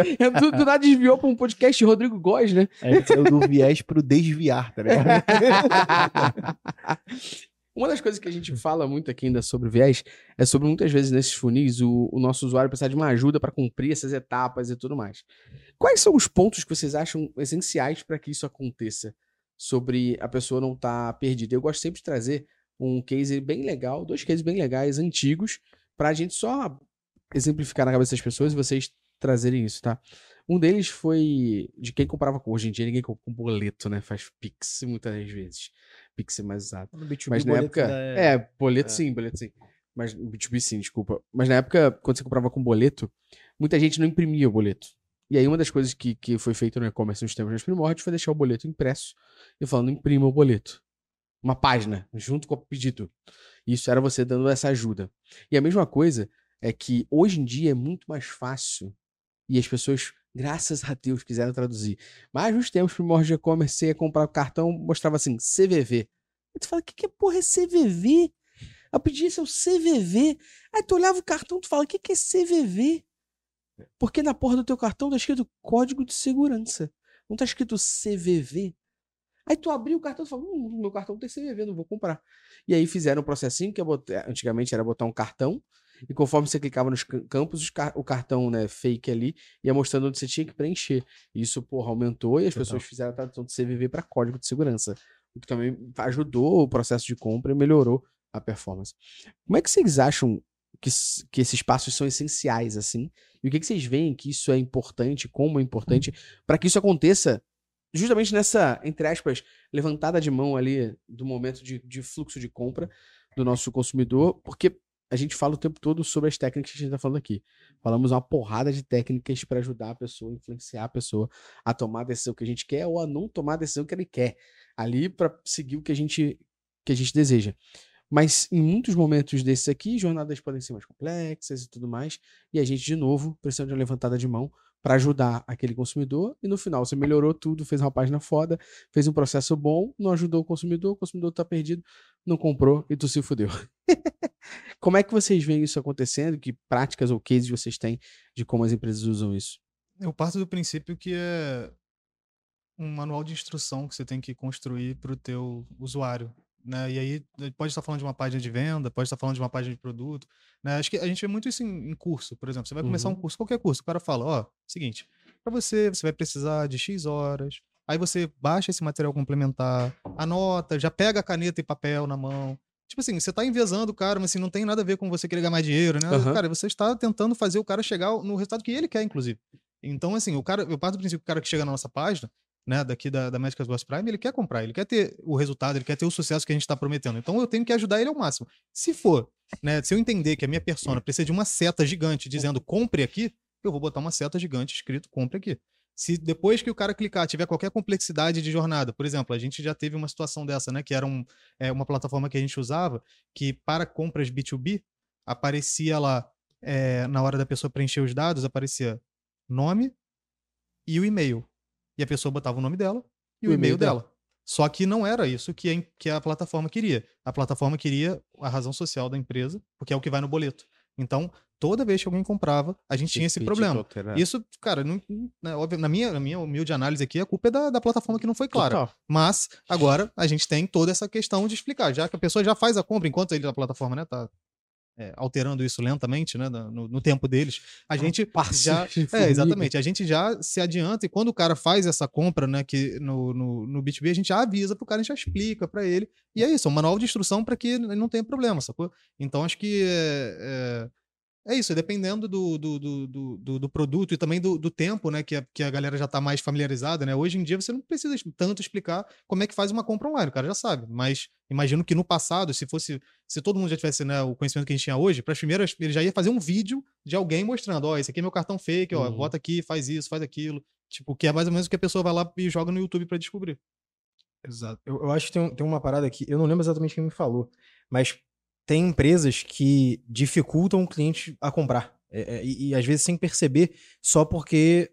do, do nada desviou pra um podcast de Rodrigo Góes, né? Saiu do viés pro desviar, tá ligado? Uma das coisas que a gente fala muito aqui ainda sobre viés é sobre muitas vezes nesses funis o, o nosso usuário precisar de uma ajuda para cumprir essas etapas e tudo mais. Quais são os pontos que vocês acham essenciais para que isso aconteça? Sobre a pessoa não estar perdida. Eu gosto sempre de trazer um case bem legal, dois cases bem legais, antigos, para a gente só exemplificar na cabeça das pessoas e vocês trazerem isso, tá? Um deles foi de quem comprava com. Hoje em dia ninguém compra com boleto, né? Faz Pix muitas vezes. Pix é mais usado. No B2B, Mas na época. ainda É, boleto é. sim, boleto sim. Mas B2B sim, desculpa. Mas na época, quando você comprava com boleto, muita gente não imprimia o boleto. E aí uma das coisas que, que foi feita no e-commerce nos tempos mais primórdios foi deixar o boleto impresso e falando, imprima o boleto. Uma página, junto com o pedido. Isso era você dando essa ajuda. E a mesma coisa é que hoje em dia é muito mais fácil e as pessoas, graças a Deus, quiseram traduzir. Mas nos tempos primórdios de e-commerce, você ia comprar o cartão, mostrava assim, CVV. Aí tu fala, que, que é porra é CVV? Eu é o CVV. Aí tu olhava o cartão, tu fala, que, que é CVV? Porque na porra do teu cartão tá escrito Código de Segurança. Não tá escrito CVV. Aí tu abriu o cartão e falou, hum, meu cartão tem CVV, não vou comprar. E aí fizeram um processinho que botar, antigamente era botar um cartão e conforme você clicava nos campos, o cartão né, fake ali ia mostrando onde você tinha que preencher. Isso, porra, aumentou e as Total. pessoas fizeram a tradução de CVV para código de segurança. O que também ajudou o processo de compra e melhorou a performance. Como é que vocês acham que, que esses passos são essenciais, assim? E o que, que vocês veem que isso é importante, como é importante, para que isso aconteça justamente nessa, entre aspas, levantada de mão ali do momento de, de fluxo de compra do nosso consumidor, porque a gente fala o tempo todo sobre as técnicas que a gente está falando aqui. Falamos uma porrada de técnicas para ajudar a pessoa, influenciar a pessoa a tomar a decisão que a gente quer ou a não tomar a decisão que ele quer, ali para seguir o que a gente que a gente deseja. Mas em muitos momentos desses aqui, jornadas podem ser mais complexas e tudo mais, e a gente de novo precisa de uma levantada de mão para ajudar aquele consumidor, e no final você melhorou tudo, fez uma página foda, fez um processo bom, não ajudou o consumidor, o consumidor tá perdido, não comprou e tu se fudeu. como é que vocês veem isso acontecendo? Que práticas ou cases vocês têm de como as empresas usam isso? Eu parto do princípio que é um manual de instrução que você tem que construir para o teu usuário. Né? E aí pode estar falando de uma página de venda, pode estar falando de uma página de produto. Né? Acho que a gente vê muito isso em, em curso, por exemplo. Você vai começar uhum. um curso, qualquer curso, o cara fala, ó, seguinte, para você, você vai precisar de X horas. Aí você baixa esse material complementar, anota, já pega a caneta e papel na mão. Tipo assim, você tá envezando o cara, mas assim, não tem nada a ver com você querer ganhar mais dinheiro, né? Uhum. Cara, você está tentando fazer o cara chegar no resultado que ele quer, inclusive. Então, assim, o cara, eu parto do princípio que o cara que chega na nossa página, né, daqui da, da Médicas Boss Prime, ele quer comprar, ele quer ter o resultado, ele quer ter o sucesso que a gente está prometendo. Então eu tenho que ajudar ele ao máximo. Se for, né, se eu entender que a minha persona precisa de uma seta gigante dizendo compre aqui, eu vou botar uma seta gigante escrito compre aqui. Se depois que o cara clicar tiver qualquer complexidade de jornada, por exemplo, a gente já teve uma situação dessa, né, que era um, é, uma plataforma que a gente usava que para compras B2B aparecia lá é, na hora da pessoa preencher os dados aparecia nome e o e-mail e a pessoa botava o nome dela e o, o e-mail dela. dela. Só que não era isso que a, que a plataforma queria. A plataforma queria a razão social da empresa, porque é o que vai no boleto. Então, toda vez que alguém comprava, a gente tinha esse problema. Isso, cara, não, né, óbvio, na, minha, na minha humilde análise aqui, a culpa é da, da plataforma que não foi clara. Total. Mas, agora, a gente tem toda essa questão de explicar. Já que a pessoa já faz a compra, enquanto ele, a plataforma, né, tá é, alterando isso lentamente, né, no, no tempo deles, a gente já, é, exatamente, a gente já se adianta e quando o cara faz essa compra, né, que no, no, no B2B a gente já avisa pro cara, a gente já explica para ele e é isso, é um manual de instrução para que ele não tenha problema, sacou? Então acho que é, é isso, dependendo do, do, do, do, do produto e também do, do tempo, né? Que a, que a galera já está mais familiarizada, né? Hoje em dia você não precisa tanto explicar como é que faz uma compra online, o cara já sabe. Mas imagino que no passado, se fosse. Se todo mundo já tivesse né, o conhecimento que a gente tinha hoje, para as primeiras, ele já ia fazer um vídeo de alguém mostrando: ó, oh, esse aqui é meu cartão fake, ó, uhum. bota aqui, faz isso, faz aquilo. Tipo, que é mais ou menos o que a pessoa vai lá e joga no YouTube para descobrir. Exato. Eu, eu acho que tem, tem uma parada aqui, eu não lembro exatamente quem me falou, mas tem empresas que dificultam o cliente a comprar. É, é, e, e, às vezes sem perceber, só porque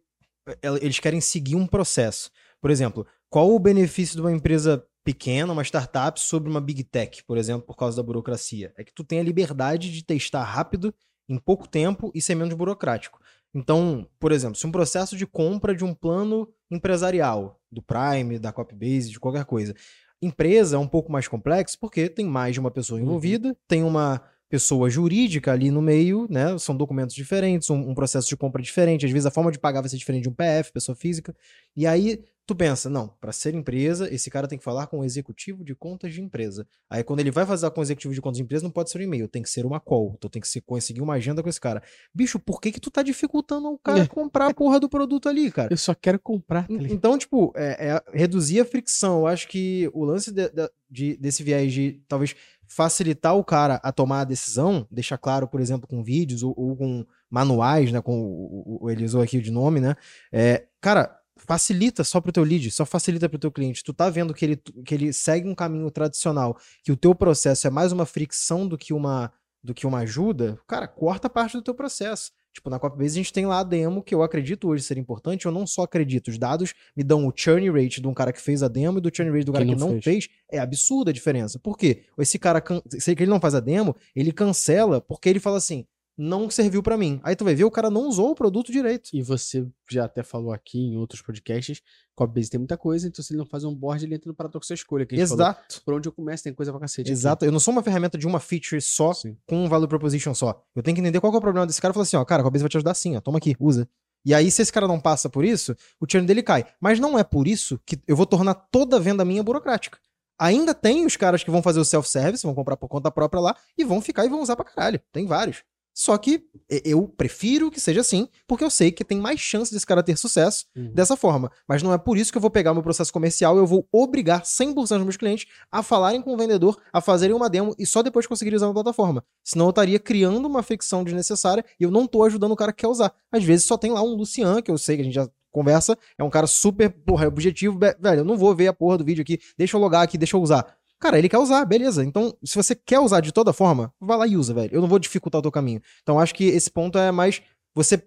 é, eles querem seguir um processo. Por exemplo, qual o benefício de uma empresa pequena, uma startup, sobre uma big tech, por exemplo, por causa da burocracia? É que tu tem a liberdade de testar rápido, em pouco tempo e ser menos burocrático. Então, por exemplo, se um processo de compra de um plano empresarial, do Prime, da Copybase, de qualquer coisa, Empresa é um pouco mais complexo porque tem mais de uma pessoa uhum. envolvida, uhum. tem uma pessoa jurídica ali no meio, né? São documentos diferentes, um, um, processo de compra diferente. Às vezes a forma de pagar vai ser diferente de um PF, pessoa física. E aí tu pensa, não, para ser empresa, esse cara tem que falar com o executivo de contas de empresa. Aí quando ele vai fazer com o executivo de contas de empresa, não pode ser um e-mail, tem que ser uma call. Então tem que se, conseguir uma agenda com esse cara. Bicho, por que que tu tá dificultando o cara comprar a porra do produto ali, cara? Eu só quero comprar. Tá então, tipo, é, é reduzir a fricção. Eu acho que o lance de, de, de, desse viés de talvez facilitar o cara a tomar a decisão, deixar claro, por exemplo, com vídeos ou, ou com manuais, né? Com o, o, o ele usou aqui de nome, né? É, cara, facilita só pro teu lead, só facilita pro teu cliente. Tu tá vendo que ele, que ele segue um caminho tradicional, que o teu processo é mais uma fricção do que uma do que uma ajuda, cara, corta parte do teu processo. Tipo, na Copybase a gente tem lá a demo que eu acredito hoje ser importante, eu não só acredito, os dados me dão o churn rate de um cara que fez a demo e do churn rate do cara Que que não fez. fez. É absurda a diferença. Por quê? Esse cara, se ele não faz a demo, ele cancela porque ele fala assim, não serviu pra mim. Aí tu vai ver, o cara não usou o produto direito. E você já até falou aqui em outros podcasts, Copybase tem muita coisa, então se ele não faz um board, ele entra no paradoxo da escolha. Que a gente falou. Exato. Por onde eu começo, tem coisa pra cacete. aqui. Exato. Eu não sou uma ferramenta de uma feature só, Sim. com um value proposition só. Eu tenho que entender qual é o problema desse cara e falar assim, ó, cara, a Cobase vai te ajudar sim, ó, toma aqui, usa. E aí, se esse cara não passa por isso, o churn dele cai. Mas não é por isso que eu vou tornar toda venda minha burocrática. Ainda tem os caras que vão fazer o self-service, vão comprar por conta própria lá, e vão ficar e vão usar pra caralho. Tem vários. Só que eu prefiro que seja assim, porque eu sei que tem mais chance desse cara ter sucesso Uhum. dessa forma. Mas não é por isso que eu vou pegar meu processo comercial e eu vou obrigar 100% dos meus clientes a falarem com o vendedor, a fazerem uma demo e só depois conseguirem usar na plataforma. Senão eu estaria criando uma fricção desnecessária e eu não tô ajudando o cara que quer usar. Às vezes só tem lá um Lucian, que eu sei que a gente já conversa, é um cara super, porra, objetivo, be- velho, eu não vou ver a porra do vídeo aqui, deixa eu logar aqui, deixa eu usar. Cara, ele quer usar, beleza. Então, se você quer usar de toda forma, vai lá e usa, velho. Eu não vou dificultar o teu caminho. Então, acho que esse ponto é mais você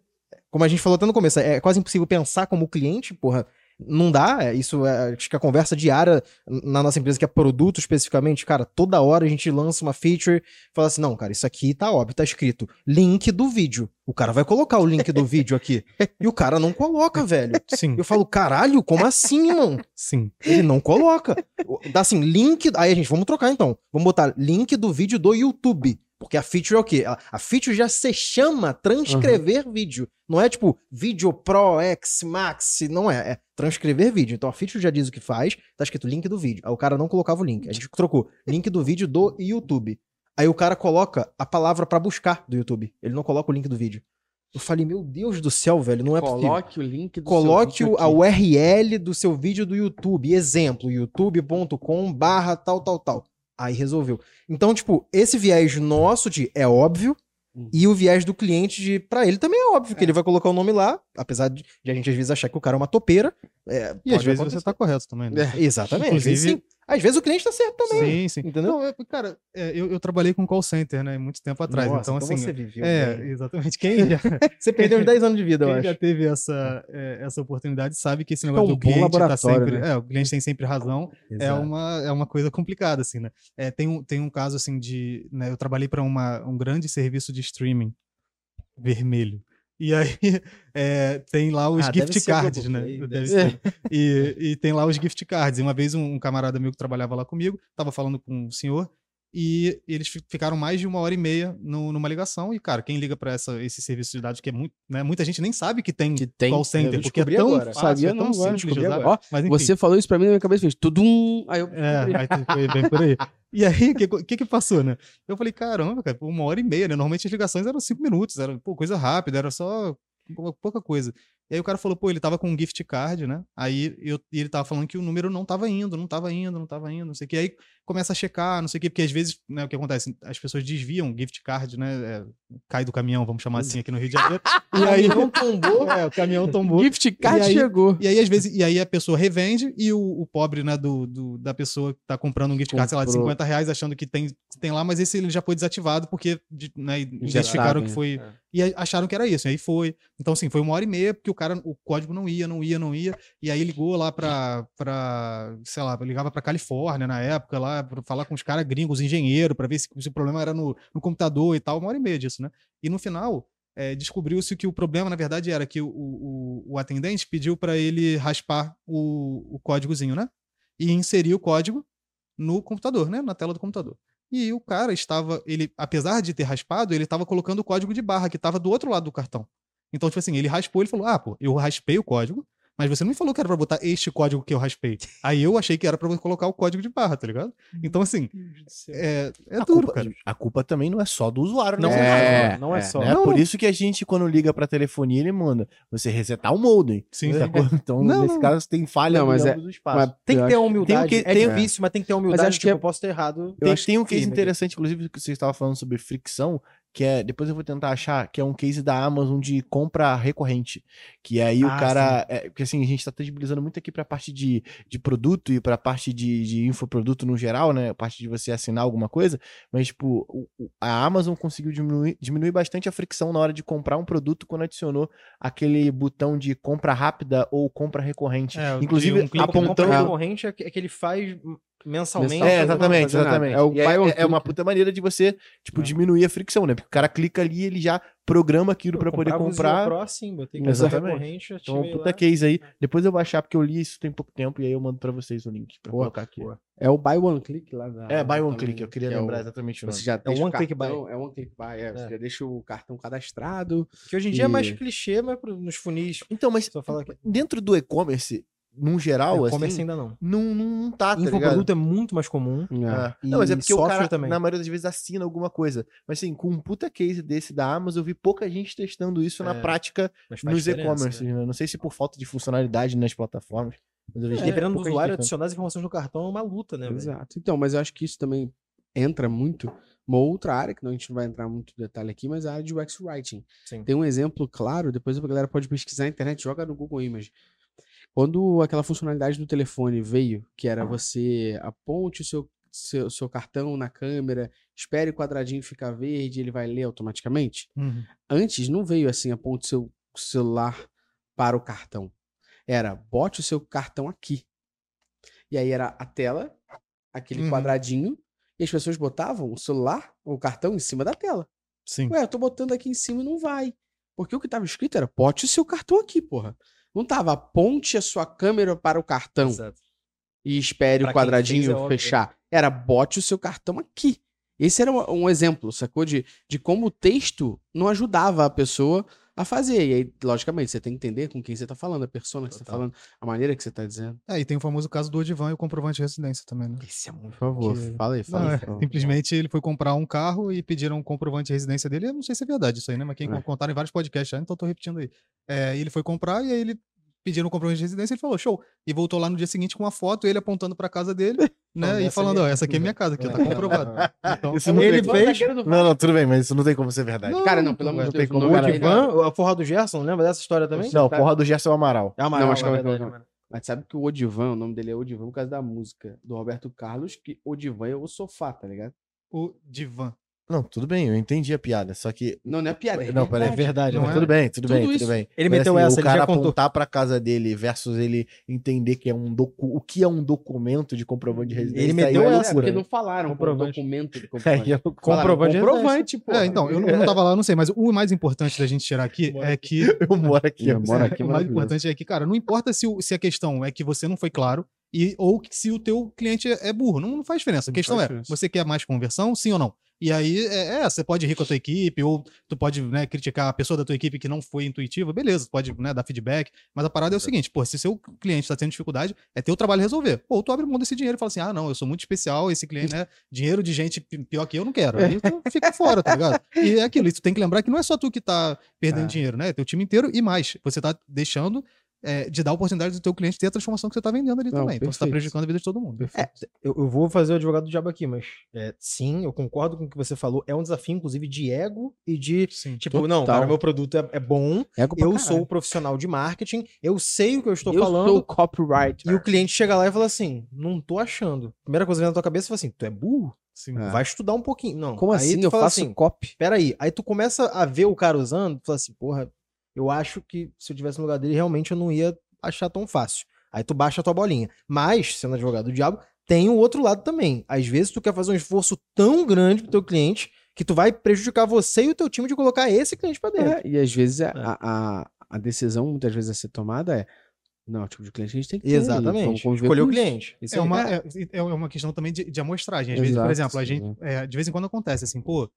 como a gente falou até no começo, é quase impossível pensar como cliente, porra. Não dá, é, isso é, acho que a conversa diária na nossa empresa, que é produto especificamente, cara, toda hora a gente lança uma feature, fala assim, não, cara, isso aqui tá óbvio, tá escrito link do vídeo. O cara vai colocar o link do vídeo aqui. E o cara não coloca, velho. Sim, Eu falo, caralho, como assim, irmão? sim. Ele não coloca. Dá assim, link. Aí a gente, vamos trocar então. Vamos botar link do vídeo do YouTube. Porque a feature é o quê? A, feature já se chama transcrever vídeo. Não é tipo vídeo Pro X Max. Não é. É transcrever vídeo. Então a feature já diz o que faz. Tá escrito link do vídeo. Aí o cara não colocava o link. A gente trocou link do vídeo do YouTube. Aí o cara coloca a palavra pra buscar do YouTube. Ele não coloca o link do vídeo. Eu falei, meu Deus do céu, velho, não é possível. Coloque o link do Coloque seu vídeo a. URL do seu vídeo do YouTube. Exemplo, youtube.com barra tal, tal, tal. Aí resolveu. Então, tipo, esse viés nosso de é óbvio Hum. e o viés do cliente de pra ele também é óbvio, que ele vai colocar o nome lá, apesar de, de a gente às vezes achar que o cara é uma topeira. é, E às vezes acontecer. você tá correto também, né? Exatamente. Às vezes, Inclusive-. Às vezes o cliente tá certo também. Sim, sim. Entendeu? Não, é, cara, é, eu, eu trabalhei com call center, né, muito tempo atrás. Nossa, então, assim. você viveu. é, exatamente. Quem já, Você perdeu uns 10 anos de vida, eu quem acho. já teve essa, é, essa oportunidade sabe que esse É negócio do cliente tá sempre. né? É, o cliente tem sempre razão. É uma, é uma coisa complicada, assim, né? É, tem, um, tem um caso, assim, de... Né, eu trabalhei para um grande serviço de streaming vermelho. E aí é, tem lá os Ah, gift cards, né? Deve deve ser. E, e tem lá os gift cards. E uma vez um, um camarada meu que trabalhava lá comigo, tava falando com um senhor, e eles fi- ficaram mais de uma hora e meia no- numa ligação. E, cara, quem liga para esse serviço de dados, que é muito, né? Muita gente nem sabe que tem, Que tem. call center, porque é tão agora. fácil, Sabia é tão não, simples de usar. Ó, Mas. Você falou isso pra mim na minha cabeça, fez tudum. Aí eu. É, aí foi bem por aí. E aí, o que, que que passou, né? Eu falei, caramba, cara, uma hora e meia, né? Normalmente as ligações eram cinco minutos, era pô, coisa rápida, era só pou- pouca coisa. E aí o cara falou, pô, ele tava com um gift card, né? Aí eu, e ele tava falando que o número não tava indo, não tava indo, não tava indo, não sei o que. Aí começa a checar, não sei o que, porque às vezes, né, o que acontece? As pessoas desviam o gift card, né? é, cai do caminhão, vamos chamar assim aqui no Rio de Janeiro. e aí não tombou. é, o caminhão tombou. Gift card E aí- chegou. E aí, às vezes, e aí a pessoa revende e o, o pobre, né, do, do- da pessoa que tá comprando um gift card, sei lá, de Comprou. 50 reais, achando que tem, tem lá, mas esse ele já foi desativado porque né, Já identificaram sabem, que foi. né? E acharam que era isso. E aí foi. Então, assim, foi uma hora e meia, porque o cara, o código não ia, não ia, não ia. E aí ligou lá pra, pra sei lá, ligava pra Califórnia na época, lá, pra falar com os caras gringos, engenheiro, pra ver se, se o problema era no, no computador e tal, uma hora e meia disso, né? E no final, é, descobriu-se que o problema, na verdade, era que o, o, o atendente pediu para ele raspar o, o códigozinho, né? E inserir o código no computador, né? Na tela do computador. E o cara estava, ele, apesar de ter raspado, ele estava colocando o código de barra que estava do outro lado do cartão. Então, tipo assim, ele raspou, ele falou: "Ah, pô, eu raspei o código, Mas você não me falou que era pra botar este código que eu raspei. Aí eu achei que era pra você colocar o código de barra, tá ligado? Então, assim, é, é a, duro, culpa, cara. a culpa também não é só do usuário, Não né? É, é, não é é, só. Né? Não. Por isso que a gente, quando liga pra telefonia, ele manda você resetar o modem. Sim, sacou? Então, Não, nesse não. caso, tem falha Não, mas em é- ambos os espaços. Mas Tem que ter a acho- humildade. tem o que- é tem- difícil, mas tem que ter humildade. acho que tipo, é- eu posso ter errado. Tem, acho tem um que case interessante, inclusive, que você estava falando sobre fricção, que é, depois eu vou tentar achar, que é um case da Amazon de compra recorrente. Que aí o Ah, cara. É, porque assim, a gente tá tangibilizando muito aqui pra parte de, de produto e pra parte de, de infoproduto no geral, né? A parte de você assinar alguma coisa. Mas, tipo, o- o- a Amazon conseguiu diminuir, diminuir bastante a fricção na hora de comprar um produto quando adicionou aquele botão de compra rápida ou compra recorrente. É, Inclusive, um Apontando apontando. a recorrente é que é que ele faz mensalmente. Mensal, É, exatamente, exatamente. É o E é, buy é- é uma puta maneira de você, tipo, É. diminuir a fricção, né? Porque o cara clica ali e ele já programa aquilo pra poder o comprar. Pro assim, botei que Exatamente. Então, é um puta lá. case aí. Depois eu vou achar, porque eu li isso tem pouco tempo, e aí eu mando pra vocês o link pra Boa, colocar aqui. boa. É o buy one click lá da. É, buy one também, click, eu queria que é o- lembrar exatamente o nome. Você já É one o click cartão, É one click buy, é, Você É. já deixa o cartão cadastrado. Que hoje em dia é mais E- clichê, mas nos funis. Então, mas dentro do e-commerce, num geral, o assim, e-commerce ainda não. não, não, não tá, tá ligado? Infoproduto é muito mais comum. É. E Não, mas é porque o cara, também. na maioria das vezes, assina alguma coisa. Mas assim, com um puta case desse da Amazon, eu vi pouca gente testando isso na É, prática Mas faz nos e-commerce. né? né? Não sei se por falta de funcionalidade nas plataformas. Mas E Dependendo do usuário, adicionar as informações no cartão é uma luta, né? velho? Exato. Então, mas eu acho que isso também entra muito uma outra área, que não, a gente não vai entrar muito em detalhe aqui, mas a área de UX Writing. Sim. Tem um exemplo claro, depois a galera pode pesquisar na internet, joga no Google Image. Quando aquela funcionalidade do telefone veio, que era você aponte o seu, seu, seu cartão na câmera, espere o quadradinho ficar verde, ele vai ler automaticamente. Uhum. Antes não veio assim, aponte seu celular para o cartão. Era, bote o seu cartão aqui. E aí era a tela, aquele Uhum. quadradinho, e as pessoas botavam o celular ou o cartão em cima da tela. Sim. Ué, eu tô botando aqui em cima e não vai. Porque o que tava escrito era, bote o seu cartão aqui, porra. Não tava, aponte a sua câmera para o cartão Exato. e espere Pra o quem fez, quadradinho é fechar. Era bote o seu cartão aqui. Esse era um, um exemplo, sacou? De, de como o texto não ajudava a pessoa a fazer. E aí, logicamente, você tem que entender com quem você tá falando, a persona que você tá Total. falando, a maneira que você tá dizendo. É, e tem o famoso caso do Odivan e o comprovante de residência também, né? Esse é muito. Por favor, Que- fala aí, fala Não, aí. é, simplesmente ele foi comprar um carro e pediram um comprovante de residência dele. Eu não sei se é verdade isso aí, né? Mas quem É. contaram em vários podcasts então tô repetindo aí. É, ele foi comprar e aí ele pediram um comprovante de residência ele falou, show. E voltou lá no dia seguinte com uma foto, ele apontando pra casa dele, né? E "Essa é falando, minha ó, essa aqui é minha casa, aqui, tá É. comprovado. Então, Isso não Ele fez. Não, não, tudo bem, mas isso não tem como ser verdade. Não, Cara, não, pelo amor de tem Deus. como o O Odivan, a forra do Gerson, lembra dessa história também? Não, porra do Gerson Amaral. É Amaral, Não, mas é calma, verdade. Mas sabe que o Odivan, o nome dele é Odivan por causa da música do Roberto Carlos, que Odivan é o sofá, tá ligado? o Divan. Não, tudo bem, eu entendi a piada. Só que. Não, não é piada. É Não, peraí. É verdade, Não? Mas tudo bem, tudo Tudo bem, isso. tudo bem. Ele Mas, meteu assim, essa, o ele já cara contou. apontar pra casa dele versus ele entender que é um docu... o que é um documento de comprovante de residência. Ele meteu é essa, É, porque não falaram com Comprovante. documento de comprovante. é. Falaram Comprovante de comprovante, pô. É, então, eu não, eu não tava lá, eu não sei, mas o mais importante da gente tirar aqui é que Eu moro aqui. Eu moro aqui, o mais importante é que, cara, não importa se, o- se a questão é que você não foi claro e, ou que se o teu cliente é, é burro. Não, não faz diferença. A questão é, você quer mais conversão, sim ou não? E aí, é, é, você pode rir com a tua equipe, ou tu pode né, criticar a pessoa da tua equipe que não foi intuitiva, beleza, tu pode né, dar feedback, mas a parada é o seguinte, pô, se seu cliente tá tendo dificuldade, é teu trabalho resolver. Ou tu abre mão desse dinheiro e fala assim, ah, não, eu sou muito especial, esse cliente, né, dinheiro de gente pi- pior que eu não quero. Aí tu fica fora, tá ligado? E é aquilo, e tu tem que lembrar que não é só tu que tá perdendo É. dinheiro, né, é teu time inteiro e mais, você tá deixando é, de dar a oportunidade do teu cliente ter a transformação que você tá vendendo ali Não, também. Então você tá perfeito. prejudicando a vida de todo mundo. Eu, eu vou fazer o advogado do diabo aqui, mas é, sim, eu concordo com o que você falou. É um desafio, inclusive, de ego e de. Sim. Tipo, não, Total. cara, meu produto é, é bom, Ego eu caralho. sou o profissional de marketing, eu sei o que eu estou eu falando. sou copyright. E o cliente chega lá e fala assim: não tô achando. Primeira coisa que vem na tua cabeça é assim: tu é burro? Sim. É. Vai estudar um pouquinho. Não. Como aí assim? tu Eu fala faço assim, copy. peraí. Aí tu começa a ver o cara usando, tu fala assim, porra, eu acho que se eu tivesse no lugar dele, realmente eu não ia achar tão fácil. Aí tu baixa a tua bolinha. Mas, sendo advogado do diabo, tem o outro lado também. Às vezes tu quer fazer um esforço tão grande pro teu cliente que tu vai prejudicar você e o teu time de colocar esse cliente pra dentro. É, e às vezes a, a, a decisão, muitas vezes, a ser tomada é. Não, o tipo de cliente que a gente tem que ter. Exatamente. Escolher o isso. cliente. Isso É uma, é, é uma questão também de, de amostragem. Às vezes, por Exato, exemplo, a gente, é, de vez em quando acontece assim, pô,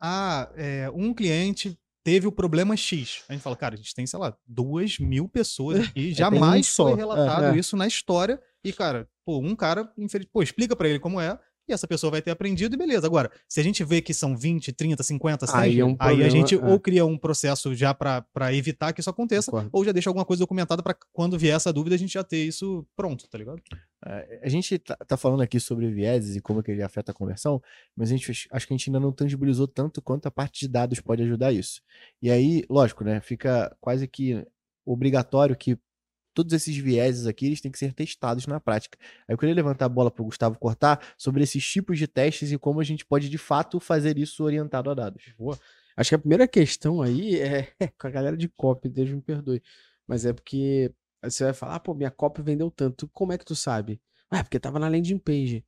ah, é, um cliente teve o problema X. A gente fala, cara, a gente tem, sei lá, duas mil pessoas aqui, um jamais só. foi relatado É, é. isso na história. E, cara, pô, um cara, infeliz... pô, explica pra ele como é, e essa pessoa vai ter aprendido e beleza. Agora, se a gente vê que são 20, 30, 50, 100, Aí aí, é um a problema, gente é. ou cria um processo já pra pra evitar que isso aconteça, Concordo. ou já deixa alguma coisa documentada pra quando vier essa dúvida a gente já ter isso pronto, tá ligado? É, A gente tá, tá falando aqui sobre vieses e como que ele afeta a conversão, mas a gente ach- acho que a gente ainda não tangibilizou tanto quanto a parte de dados pode ajudar isso. E aí, lógico, né? Fica quase que obrigatório que todos esses vieses aqui eles têm que ser testados na prática. Aí eu queria levantar a bola para o Gustavo cortar sobre esses tipos de testes e como a gente pode de fato fazer isso orientado a dados. Acho que a primeira questão aí é com a galera de copy, Deus me perdoe. Mas é porque você vai falar, ah, pô, minha copy vendeu tanto. Como é que tu sabe? Ah, porque tava na landing page.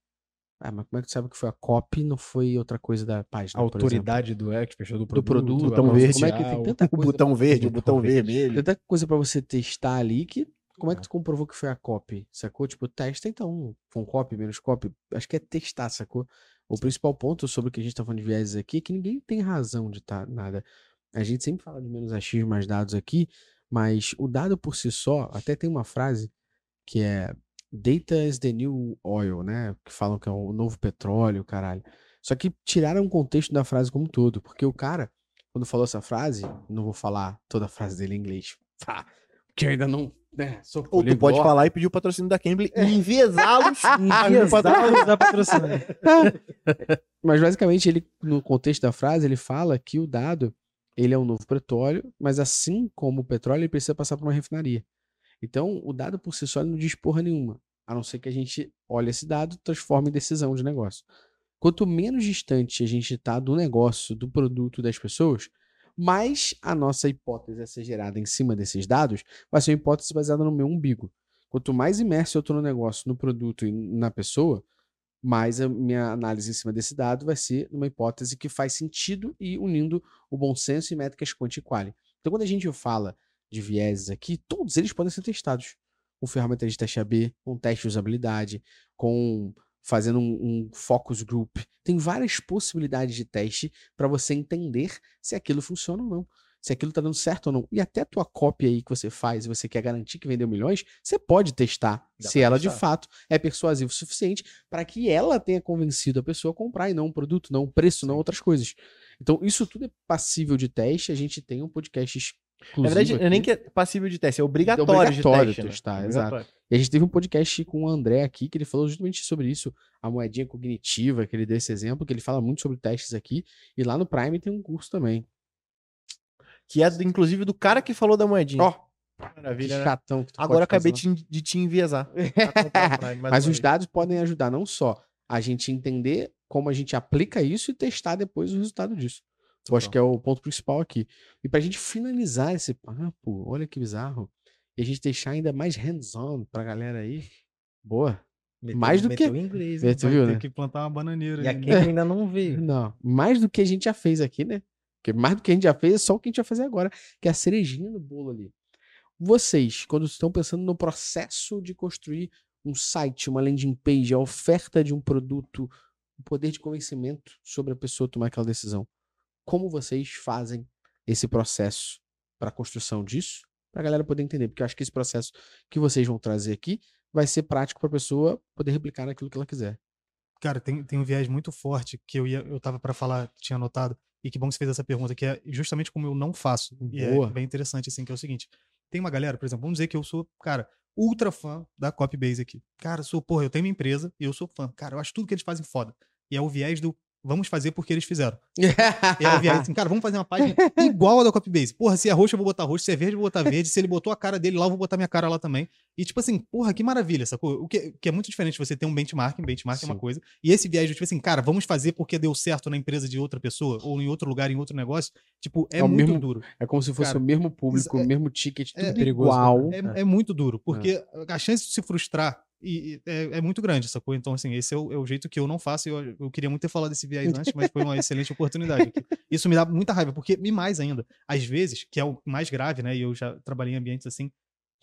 Ah, mas como é que tu sabe que foi a copy não foi outra coisa da página? A por exemplo? autoridade do expert, do Do produto, produto, a botão verde. Como é que tem social. tanta O coisa botão verde, o botão botão vermelho. Tem tanta coisa pra você testar ali que. Como é que tu comprovou que foi a copy? Sacou? Tipo, testa então. Com copy, menos copy. Acho que é testar, sacou? O principal ponto sobre o que a gente tá falando de vieses aqui é que ninguém tem razão de tá nada. A gente sempre fala de menos achismo, mais dados aqui, mas o dado por si só, até tem uma frase que é Data is the new oil, né? Que falam que é o novo petróleo, caralho. Só que tiraram o contexto da frase como um todo, porque o cara, quando falou essa frase, não vou falar toda a frase dele em inglês, tá? Eu ainda não, né, sou Ou tu pode falar e pedir o patrocínio da Cambly e enviesá-los. Enviesá-los da patrocínio. Mas basicamente ele, no contexto da frase, ele fala que o dado, ele é um novo petróleo, mas assim como o petróleo, ele precisa passar por uma refinaria. Então, o dado por si só ele não diz porra nenhuma, a não ser que a gente olhe esse dado e transforme em decisão de negócio. Quanto menos distante a gente está do negócio, do produto, das pessoas, mais a nossa hipótese a ser gerada em cima desses dados vai ser uma hipótese baseada no meu umbigo. Quanto mais imerso eu estou no negócio, no produto e na pessoa, mais a minha análise em cima desse dado vai ser uma hipótese que faz sentido e unindo o bom senso e métricas quanti e quali. Então, quando a gente fala de vieses aqui, todos eles podem ser testados. Com ferramenta de teste AB, com teste de usabilidade, com fazendo um, um focus group. Tem várias possibilidades de teste para você entender se aquilo funciona ou não. Se aquilo está dando certo ou não. E até a tua cópia aí que você faz e você quer garantir que vendeu milhões, você pode testar Dá se ela de testar. fato é persuasiva o suficiente para que ela tenha convencido a pessoa a comprar e não um produto, não um preço, não outras coisas. Então, isso tudo é passível de teste. A gente tem um podcast exclusivo. Na verdade, é nem aqui. que é passível de teste, é obrigatório, obrigatório de teste. né? testar, É exato. E a gente teve um podcast com o André aqui, que ele falou justamente sobre isso, a moedinha cognitiva, que ele deu esse exemplo, que ele fala muito sobre testes aqui. E lá no Prime tem um curso também. Que é, do- inclusive, do cara que falou da moedinha. Ó, que Maravilha, né? chatão que Agora acabei de, de te enviesar. Mas os dados podem ajudar não só a gente entender como a gente aplica isso e testar depois o resultado disso. Eu acho que é o ponto principal aqui. E pra gente finalizar esse papo, olha que bizarro, e a gente deixar ainda mais hands-on pra galera aí. Boa. Mais do que- meteu em inglês, Vai viu, ter né? que plantar uma bananeira. E ali, aqui né? ainda não veio. Não, mais do que a gente já fez aqui, né? Porque mais do que a gente já fez é só o que a gente vai fazer agora, que é a cerejinha no bolo ali. Vocês, quando estão pensando no processo de construir um site, uma landing page, a oferta de um produto, o poder de convencimento sobre a pessoa tomar aquela decisão, como vocês fazem esse processo para a construção disso? Para a galera poder entender, porque eu acho que esse processo que vocês vão trazer aqui vai ser prático para a pessoa poder replicar naquilo que ela quiser. Cara, tem, tem um viés muito forte que eu ia, eu tava pra falar, tinha anotado, e que bom que você fez essa pergunta, que é justamente como eu não faço. E Boa. é bem interessante, assim, que é o seguinte. Tem uma galera, por exemplo, vamos dizer que eu sou, cara, ultra fã da Copybase aqui. Cara, sou, porra, eu tenho minha empresa e eu sou fã. Cara, eu acho tudo que eles fazem foda. E é o viés do vamos fazer porque eles fizeram. E é o viés assim, cara, vamos fazer uma página igual a da Copybase. Porra, se é roxo eu vou botar roxo, se é verde eu vou botar verde, se ele botou a cara dele lá, eu vou botar minha cara lá também. E tipo assim, porra, que maravilha, sacou? O que, que é muito diferente você ter um benchmarking, benchmark é uma Sim. coisa, e esse viés tipo assim, cara, vamos fazer porque deu certo na empresa de outra pessoa, ou em outro lugar, em outro negócio, tipo, é, É muito mesmo- duro. É como se fosse Cara, o mesmo público, é- o mesmo ticket, tudo é perigoso, igual. É, é muito duro, porque a chance de se frustrar e, é, é muito grande, sacou? Então, assim, esse é o, é o jeito que eu não faço. Eu, eu queria muito ter falado desse viés antes, mas foi uma excelente oportunidade. Isso me dá muita raiva, porque, e mais ainda, às vezes, que é o mais grave, né? E eu já trabalhei em ambientes assim,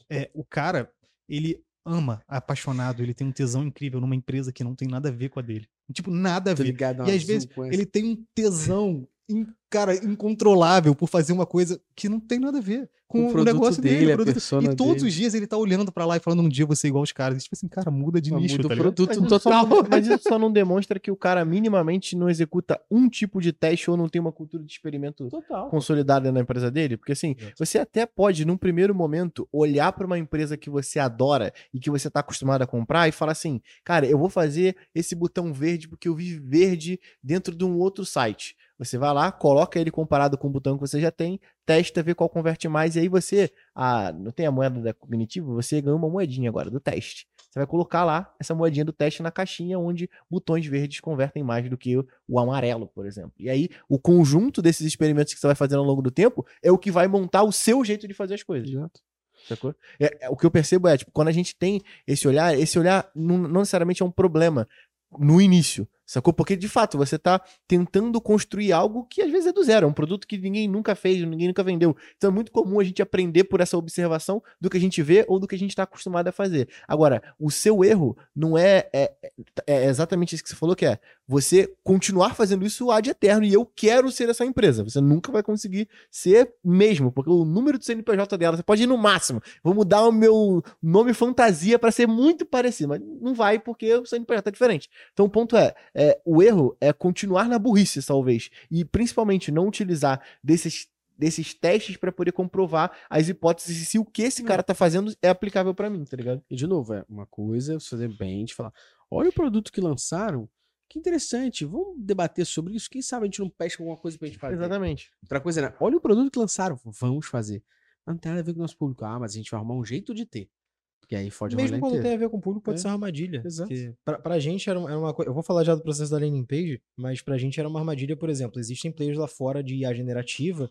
é, o cara, ele ama, apaixonado, ele tem um tesão incrível numa empresa que não tem nada a ver com a dele. Tipo, nada a ver. ligado, E às vezes ele tem um tesão em cara, incontrolável por fazer uma coisa que não tem nada a ver com O o, negócio dele. dele, produto- E todos dele. os dias ele tá olhando pra lá e falando um dia você é igual os caras. E, tipo assim, cara, muda de Mas nicho, muda tá produto Mas só total. não, mas isso só não demonstra que o cara minimamente não executa um tipo de teste ou não tem uma cultura de experimento Total. consolidada na empresa dele? Porque assim, você até pode, num primeiro momento, olhar para uma empresa que você adora e que você tá acostumado a comprar e falar assim: cara, eu vou fazer esse botão verde porque eu vi verde dentro de um outro site. Você vai lá, coloca ele comparado com o botão que você já tem, testa, vê qual converte mais, e aí você, ah, não tem a moeda da cognitivo? Você ganha uma moedinha agora do teste. Você vai colocar lá essa moedinha do teste na caixinha onde botões verdes convertem mais do que o, o amarelo, por exemplo. E aí, o conjunto desses experimentos que você vai fazendo ao longo do tempo é o que vai montar o seu jeito de fazer as coisas. Exato. Sacou? É, é, o que eu percebo é, tipo, quando a gente tem esse olhar, esse olhar não, não necessariamente é um problema no início, sacou? Porque, de fato, você tá tentando construir algo que às vezes é do zero, é um produto que ninguém nunca fez, ninguém nunca vendeu. Então é muito comum a gente aprender por essa observação do que a gente vê ou do que a gente está acostumado a fazer. Agora, o seu erro não é, é, é exatamente isso que você falou, que é você continuar fazendo isso ad eterno e eu quero ser essa empresa. Você nunca vai conseguir ser mesmo, porque o número do CNPJ dela, você pode ir no máximo. Vou mudar o meu nome fantasia para ser muito parecido, mas não vai porque o CNPJ tá diferente. Então o ponto é, é, o erro é continuar na burrice, talvez, e principalmente não utilizar desses desses testes para poder comprovar as hipóteses se o que esse cara tá fazendo é aplicável para mim, tá ligado? E de novo, é uma coisa é você fazer bem, de falar, olha o produto que lançaram, que interessante, vamos debater sobre isso, quem sabe a gente não pesca alguma coisa pra gente fazer. Exatamente. Outra coisa, né? Olha o produto que lançaram, vamos fazer. Mas não tem nada a ver com o nosso público. Ah, mas a gente vai arrumar um jeito de ter. E aí fode Mesmo quando inteiro. tem a ver com o público, pode É. ser uma armadilha. Exato. Pra, pra gente era, uma- era uma coisa. Eu vou falar já do processo da landing page, mas pra gente era uma armadilha, por exemplo. Existem players lá fora de IA generativa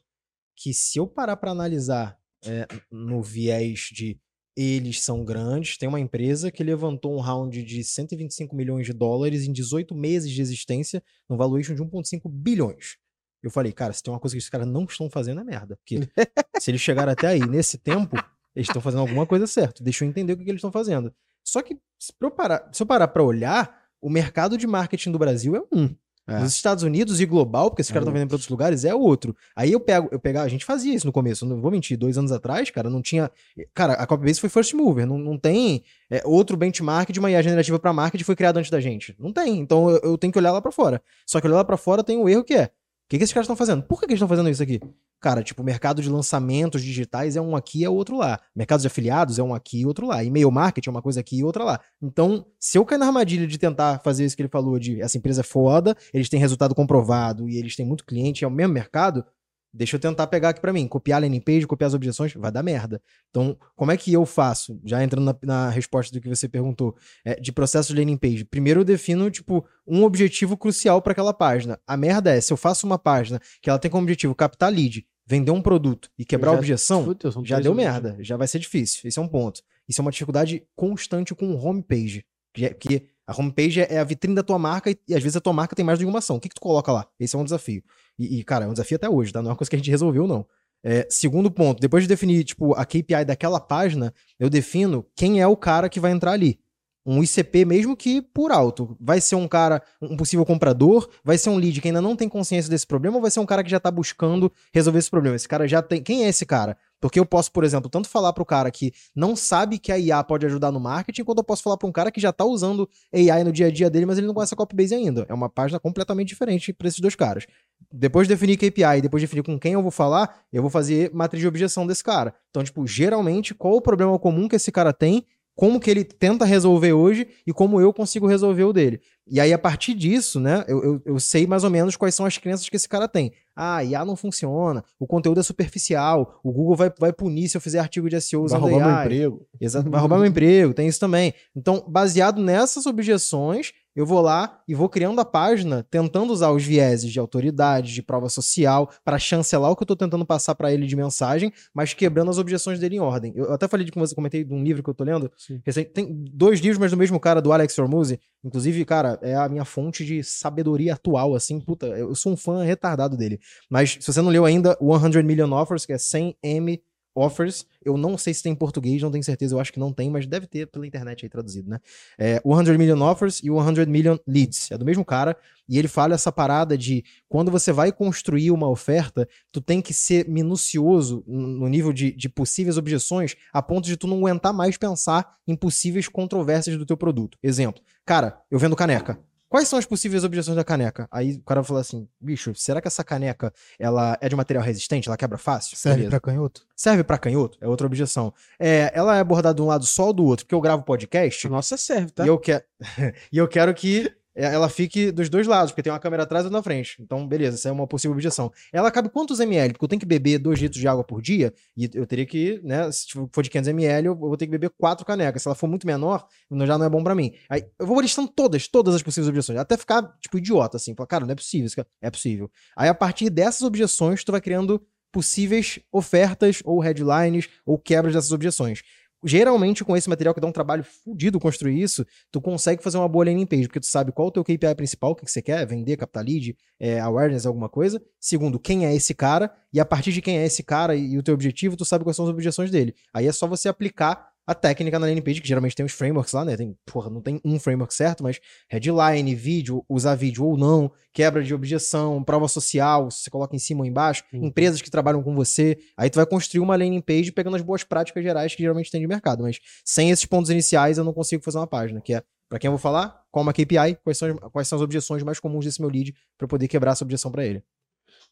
que, se eu parar pra analisar é, no viés de eles são grandes, tem uma empresa que levantou um round de 125 milhões de dólares em 18 meses de existência, no valuation de 1,5 bilhões. Eu falei, cara, se tem uma coisa que esses caras não estão fazendo é merda. Porque se eles chegaram até aí nesse tempo, eles estão fazendo alguma coisa certa. Deixa eu entender o que, que eles estão fazendo. Só que, se eu parar, se eu parar pra olhar, o mercado de marketing do Brasil é um. É. Nos Estados Unidos e global, porque esses É caras estão vendendo para outros lugares, é outro. Aí eu pego, eu pegava, a gente fazia isso no começo, não vou mentir, dois anos atrás, cara, não tinha. Cara, a Copybase foi first mover, não, não tem é, outro benchmark de uma IA generativa para marketing foi criado antes da gente. Não tem. Então eu, eu tenho que olhar lá para fora. Só que olhar lá para fora tem um erro que é: que, que esses caras estão fazendo? Por que, que eles estão fazendo isso aqui? Cara, tipo, o mercado de lançamentos digitais é um aqui é outro lá. Mercado de afiliados é um aqui e outro lá. E-mail marketing é uma coisa aqui e outra lá. Então, se eu cair na armadilha de tentar fazer isso que ele falou, de essa empresa é foda, eles têm resultado comprovado e eles têm muito cliente, é o mesmo mercado, deixa eu tentar pegar aqui pra mim. Copiar a landing page, copiar as objeções, vai dar merda. Então, como é que eu faço? Já entrando na, na resposta do que você perguntou, é, de processo de landing page. Primeiro eu defino, tipo, um objetivo crucial para aquela página. A merda é, se eu faço uma página que ela tem como objetivo captar lead, vender um produto e quebrar a Já- objeção, Fudeu, são já deu objetivos. merda, já vai ser difícil. Esse é um ponto. Isso é uma dificuldade constante com o homepage. que é- Porque a homepage é a vitrine da tua marca e, às vezes a tua marca tem mais de uma ação. O que, que tu coloca lá? Esse é um desafio. E, e, cara, é um desafio até hoje, tá? Não é uma coisa que a gente resolveu, não. É, segundo ponto, depois de definir, tipo, a KPI daquela página, eu defino quem é o cara que vai entrar ali. Um ICP mesmo que por alto. Vai ser um cara, um possível comprador, vai ser um lead que ainda não tem consciência desse problema, ou vai ser um cara que já tá buscando resolver esse problema. Esse cara já tem. Quem é esse cara? Porque eu posso, por exemplo, tanto falar pro cara que não sabe que a IA pode ajudar no marketing, quanto eu posso falar para um cara que já tá usando AI no dia a dia dele, mas ele não conhece a copybase ainda. É uma página completamente diferente para esses dois caras. Depois de definir KPI, depois de definir com quem eu vou falar, eu vou fazer matriz de objeção desse cara. Então, tipo, geralmente, qual o problema comum que esse cara tem, como que ele tenta resolver hoje e como eu consigo resolver o dele. E aí, a partir disso, né, eu, eu, eu sei mais ou menos quais são as crenças que esse cara tem. Ah, IA não funciona, o conteúdo é superficial, o Google vai, vai punir se eu fizer artigo de SEO Vai usando roubar meu AI. emprego. Exato, vai roubar meu emprego, tem isso também. Então, baseado nessas objeções, eu vou lá e vou criando a página tentando usar os vieses de autoridade, de prova social, para chancelar o que eu tô tentando passar para ele de mensagem, mas quebrando as objeções dele em ordem. Eu até falei de como você comentei de um livro que eu tô lendo. Recente- Tem dois livros, mas do mesmo cara, do Alex Hormozzi. Inclusive, cara, é a minha fonte de sabedoria atual, assim, puta, eu sou um fã retardado dele. Mas se você não leu ainda, 100 Million Offers, que é 100 M Offers. Eu não sei se tem em português, não tenho certeza, eu acho que não tem, mas deve ter pela internet aí traduzido, né? É, 100 Million Offers e 100 Million Leads. É do mesmo cara. E ele fala essa parada de quando você vai construir uma oferta, tu tem que ser minucioso no nível de, de possíveis objeções, a ponto de tu não aguentar mais pensar em possíveis controvérsias do teu produto. Exemplo, cara, eu vendo caneca. Quais são as possíveis objeções da caneca? Aí o cara vai falar assim, bicho, será que essa caneca ela é de material resistente? Ela quebra fácil? Serve pra canhoto? Serve pra canhoto? É outra objeção. É, ela é abordada de um lado só ou do outro? Porque eu gravo podcast Nossa, serve, tá? e, eu quero e eu quero que ela fique dos dois lados, porque tem uma câmera atrás e outra na frente. Então, beleza, essa é uma possível objeção. Ela cabe quantos ml? Porque eu tenho que beber 2 litros de água por dia, e eu teria que, né, se for de 500 ml, eu vou ter que beber quatro canecas. Se ela for muito menor, já não é bom pra mim. Aí, eu vou listando todas, todas as possíveis objeções, até ficar, tipo, idiota, assim. Falar, cara, não é possível, isso aqui é possível. Aí, a partir dessas objeções, tu vai criando possíveis ofertas, ou headlines, ou quebras dessas objeções. Geralmente, com esse material que dá um trabalho fudido construir isso, tu consegue fazer uma boa landing page, porque tu sabe qual é o teu KPI principal, o que que você quer, vender, captar lead, é, awareness, alguma coisa. Segundo, quem é esse cara, e a partir de quem é esse cara e, e o teu objetivo, tu sabe quais são as objeções dele. Aí é só você aplicar a técnica na landing page, que geralmente tem os frameworks lá, né? Tem, porra, não tem um framework certo, mas headline, vídeo, usar vídeo ou não, quebra de objeção, prova social, se você coloca em cima ou embaixo, Uhum. empresas que trabalham com você. Aí tu vai construir uma landing page pegando as boas práticas gerais que geralmente tem de mercado, mas sem esses pontos iniciais eu não consigo fazer uma página, que é Pra quem eu vou falar, qual uma KPI, quais são, as- quais são as objeções mais comuns desse meu lead pra eu poder quebrar essa objeção pra ele.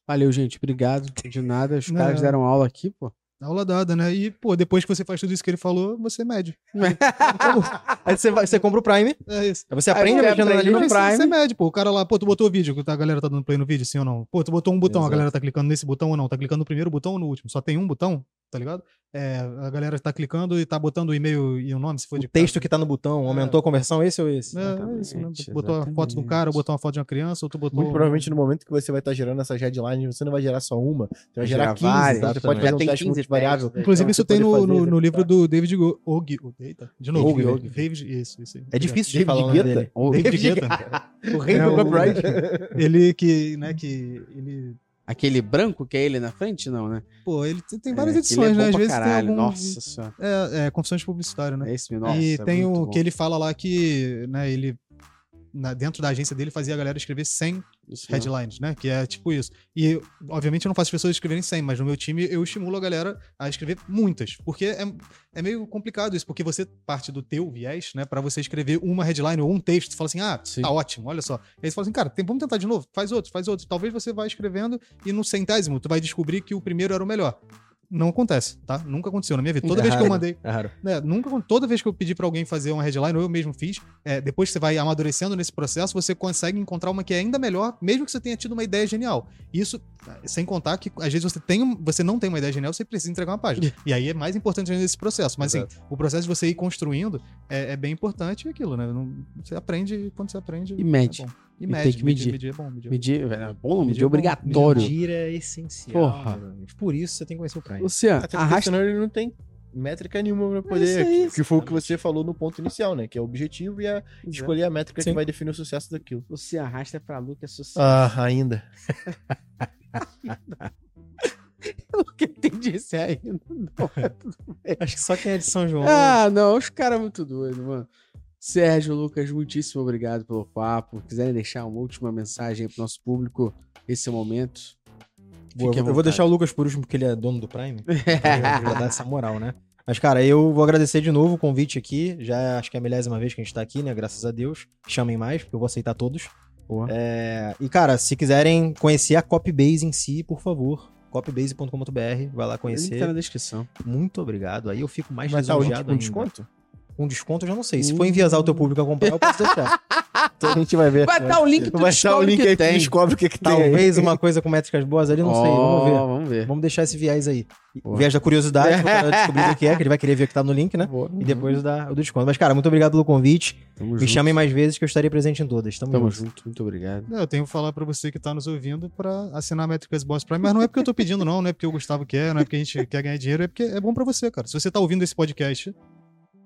Valeu, gente. Obrigado. De nada. Os Não. caras deram aula aqui, pô. Aula dada, né? E, pô, depois que você faz tudo isso que ele falou, você mede. Aí você, vai, você compra o Prime, É isso. aí você Aí aprende você a mexer no Prime. Você mede, pô. O cara lá, pô, tu botou o vídeo, a galera tá dando play no vídeo, sim ou não? Pô, tu botou um botão, Exato. a galera tá clicando nesse botão ou não? Tá clicando no primeiro botão ou no último? Só tem um botão, tá ligado? É, a galera tá clicando e tá botando o e-mail e o nome, se for o de texto que tá no botão, aumentou a conversão, esse ou esse? É, é isso, né? Exatamente, botou a foto do cara, ou botou uma foto de uma criança, ou tu botou. Muito provavelmente no momento que você vai estar gerando essas headlines, você não vai gerar só uma, você vai Vai gerar gerar 15, várias, então você pode exatamente. fazer um tem teste 15 multivariável. Inclusive, Então, isso tem no, fazer, no, no livro do David Og. Og- Eita, de novo. Og, David, Og. David, isso, isso aí. É difícil de falar Guetta? dele. David Guetta. O rei É do o- copyright. Ele que, né, que ele... Aquele branco que é ele na frente, não, né? Pô, ele tem- tem várias É, edições, é né? Às vezes caralho. tem algum... Nossa senhora. É, é, confissões de publicitário, né? É esse nossa, e é tem o bom. que ele fala lá que, né, ele... na- dentro da agência dele fazia a galera escrever 100 Isso headlines, né? Que é tipo isso. E, obviamente, eu não faço as pessoas escreverem 100, mas no meu time eu estimulo a galera a escrever muitas. Porque é, é meio complicado isso, porque você parte do teu viés, né? Pra você escrever uma headline ou um texto, tu fala assim, ah, Sim. tá ótimo, olha só. Aí você fala assim, cara, tem- vamos tentar de novo, faz outro, faz outro. Talvez você vá escrevendo e no centésimo tu vai descobrir que o primeiro era o melhor. Não acontece, tá? Nunca aconteceu na minha vida. Toda É vez que eu raro. mandei É raro. né, nunca, toda vez que eu pedi pra alguém fazer uma headline, ou eu mesmo fiz, é, depois que você vai amadurecendo nesse processo, você consegue encontrar uma que é ainda melhor, mesmo que você tenha tido uma ideia genial. Isso, é, sem contar que às vezes você, tem, você não tem uma ideia genial, você precisa entregar uma página. E aí é mais importante ainda esse processo. Mas assim, o processo de você ir construindo é, é bem importante e aquilo, né? Não- você aprende quando você aprende. E mede. é. E E mede, tem que medir. medir. Medir é bom. Medir. Medir, velho, é bom, Medir medir é é obrigatório. Medir é essencial. Porra. Por isso você tem que conhecer o Prime. Luciano, Até arrasta. senão ele não tem métrica nenhuma pra isso poder. aí, que foi o que você falou no ponto inicial, né? Que é o objetivo e a escolher a métrica Sim. que vai definir o sucesso daquilo. Você arrasta pra Lucas Sucesso. Ah, ainda. O que entendi isso aí? Não. Acho que só quem é de São João. Ah, não, os caras muito doidos, mano. Sérgio, Lucas, muitíssimo obrigado pelo papo. Quiserem deixar uma última mensagem aí pro nosso público, esse é o momento. Boa, eu vou deixar o Lucas por último, porque ele é dono do Prime. já dá essa moral, né? Mas, cara, eu vou agradecer de novo o convite aqui. Já acho que é a milésima vez que a gente tá aqui, né? Graças a Deus. Chamem mais, porque eu vou aceitar todos. É, E, cara, se quiserem conhecer a Copybase em si, por favor, copybase.com.br, vai lá Link tá na conhecer. descrição. Muito obrigado. Aí eu fico mais Vai o com ainda. desconto? Com desconto eu já não sei. Se for enviesar o teu público a comprar, eu posso deixar. Então a gente vai ver. Vai estar o link, tu Vai estar o descobre link que aí que tem. descobre o que, que tem. aí. Talvez uma coisa com métricas boas ali, não sei. Vamos ver. Vamos ver. Vamos deixar esse viés aí. Boa. Viés da curiosidade, pro cara descobrir o que é, que ele vai querer ver o que tá no link, né? Boa. E depois da, o do desconto. Mas, cara, muito obrigado pelo convite. Tamo Me junto. chamem mais vezes que eu estarei presente em todas. Tamo, Tamo junto. junto, muito obrigado. Não, Eu tenho que falar pra você que tá nos ouvindo pra assinar Métricas Boss Prime, mas não é porque eu tô pedindo, não, não é porque o Gustavo quer, não é porque a gente quer ganhar dinheiro, é porque é bom pra você, cara. Se você tá ouvindo esse podcast,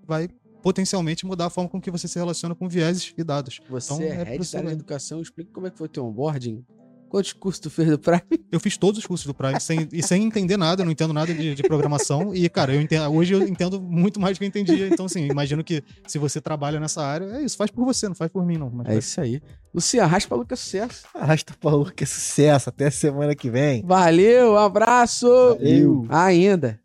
vai potencialmente mudar a forma com que você se relaciona com vieses e dados. Você Então, é é head da educação, explica como é que foi teu onboarding. Quantos cursos tu fez do Prime? Eu fiz todos os cursos do Prime sem, e sem entender nada, eu não entendo nada de, de programação. E, cara, eu entendo, hoje eu entendo muito mais do que eu entendia. Então, assim, imagino que se você trabalha nessa área, é isso, faz por você, não faz por mim, não. Mas É isso aí. Luciano, raspa Luca sucesso. Arrasta pra Luca, é sucesso. Até semana que vem. Valeu, abraço. Valeu. Ainda.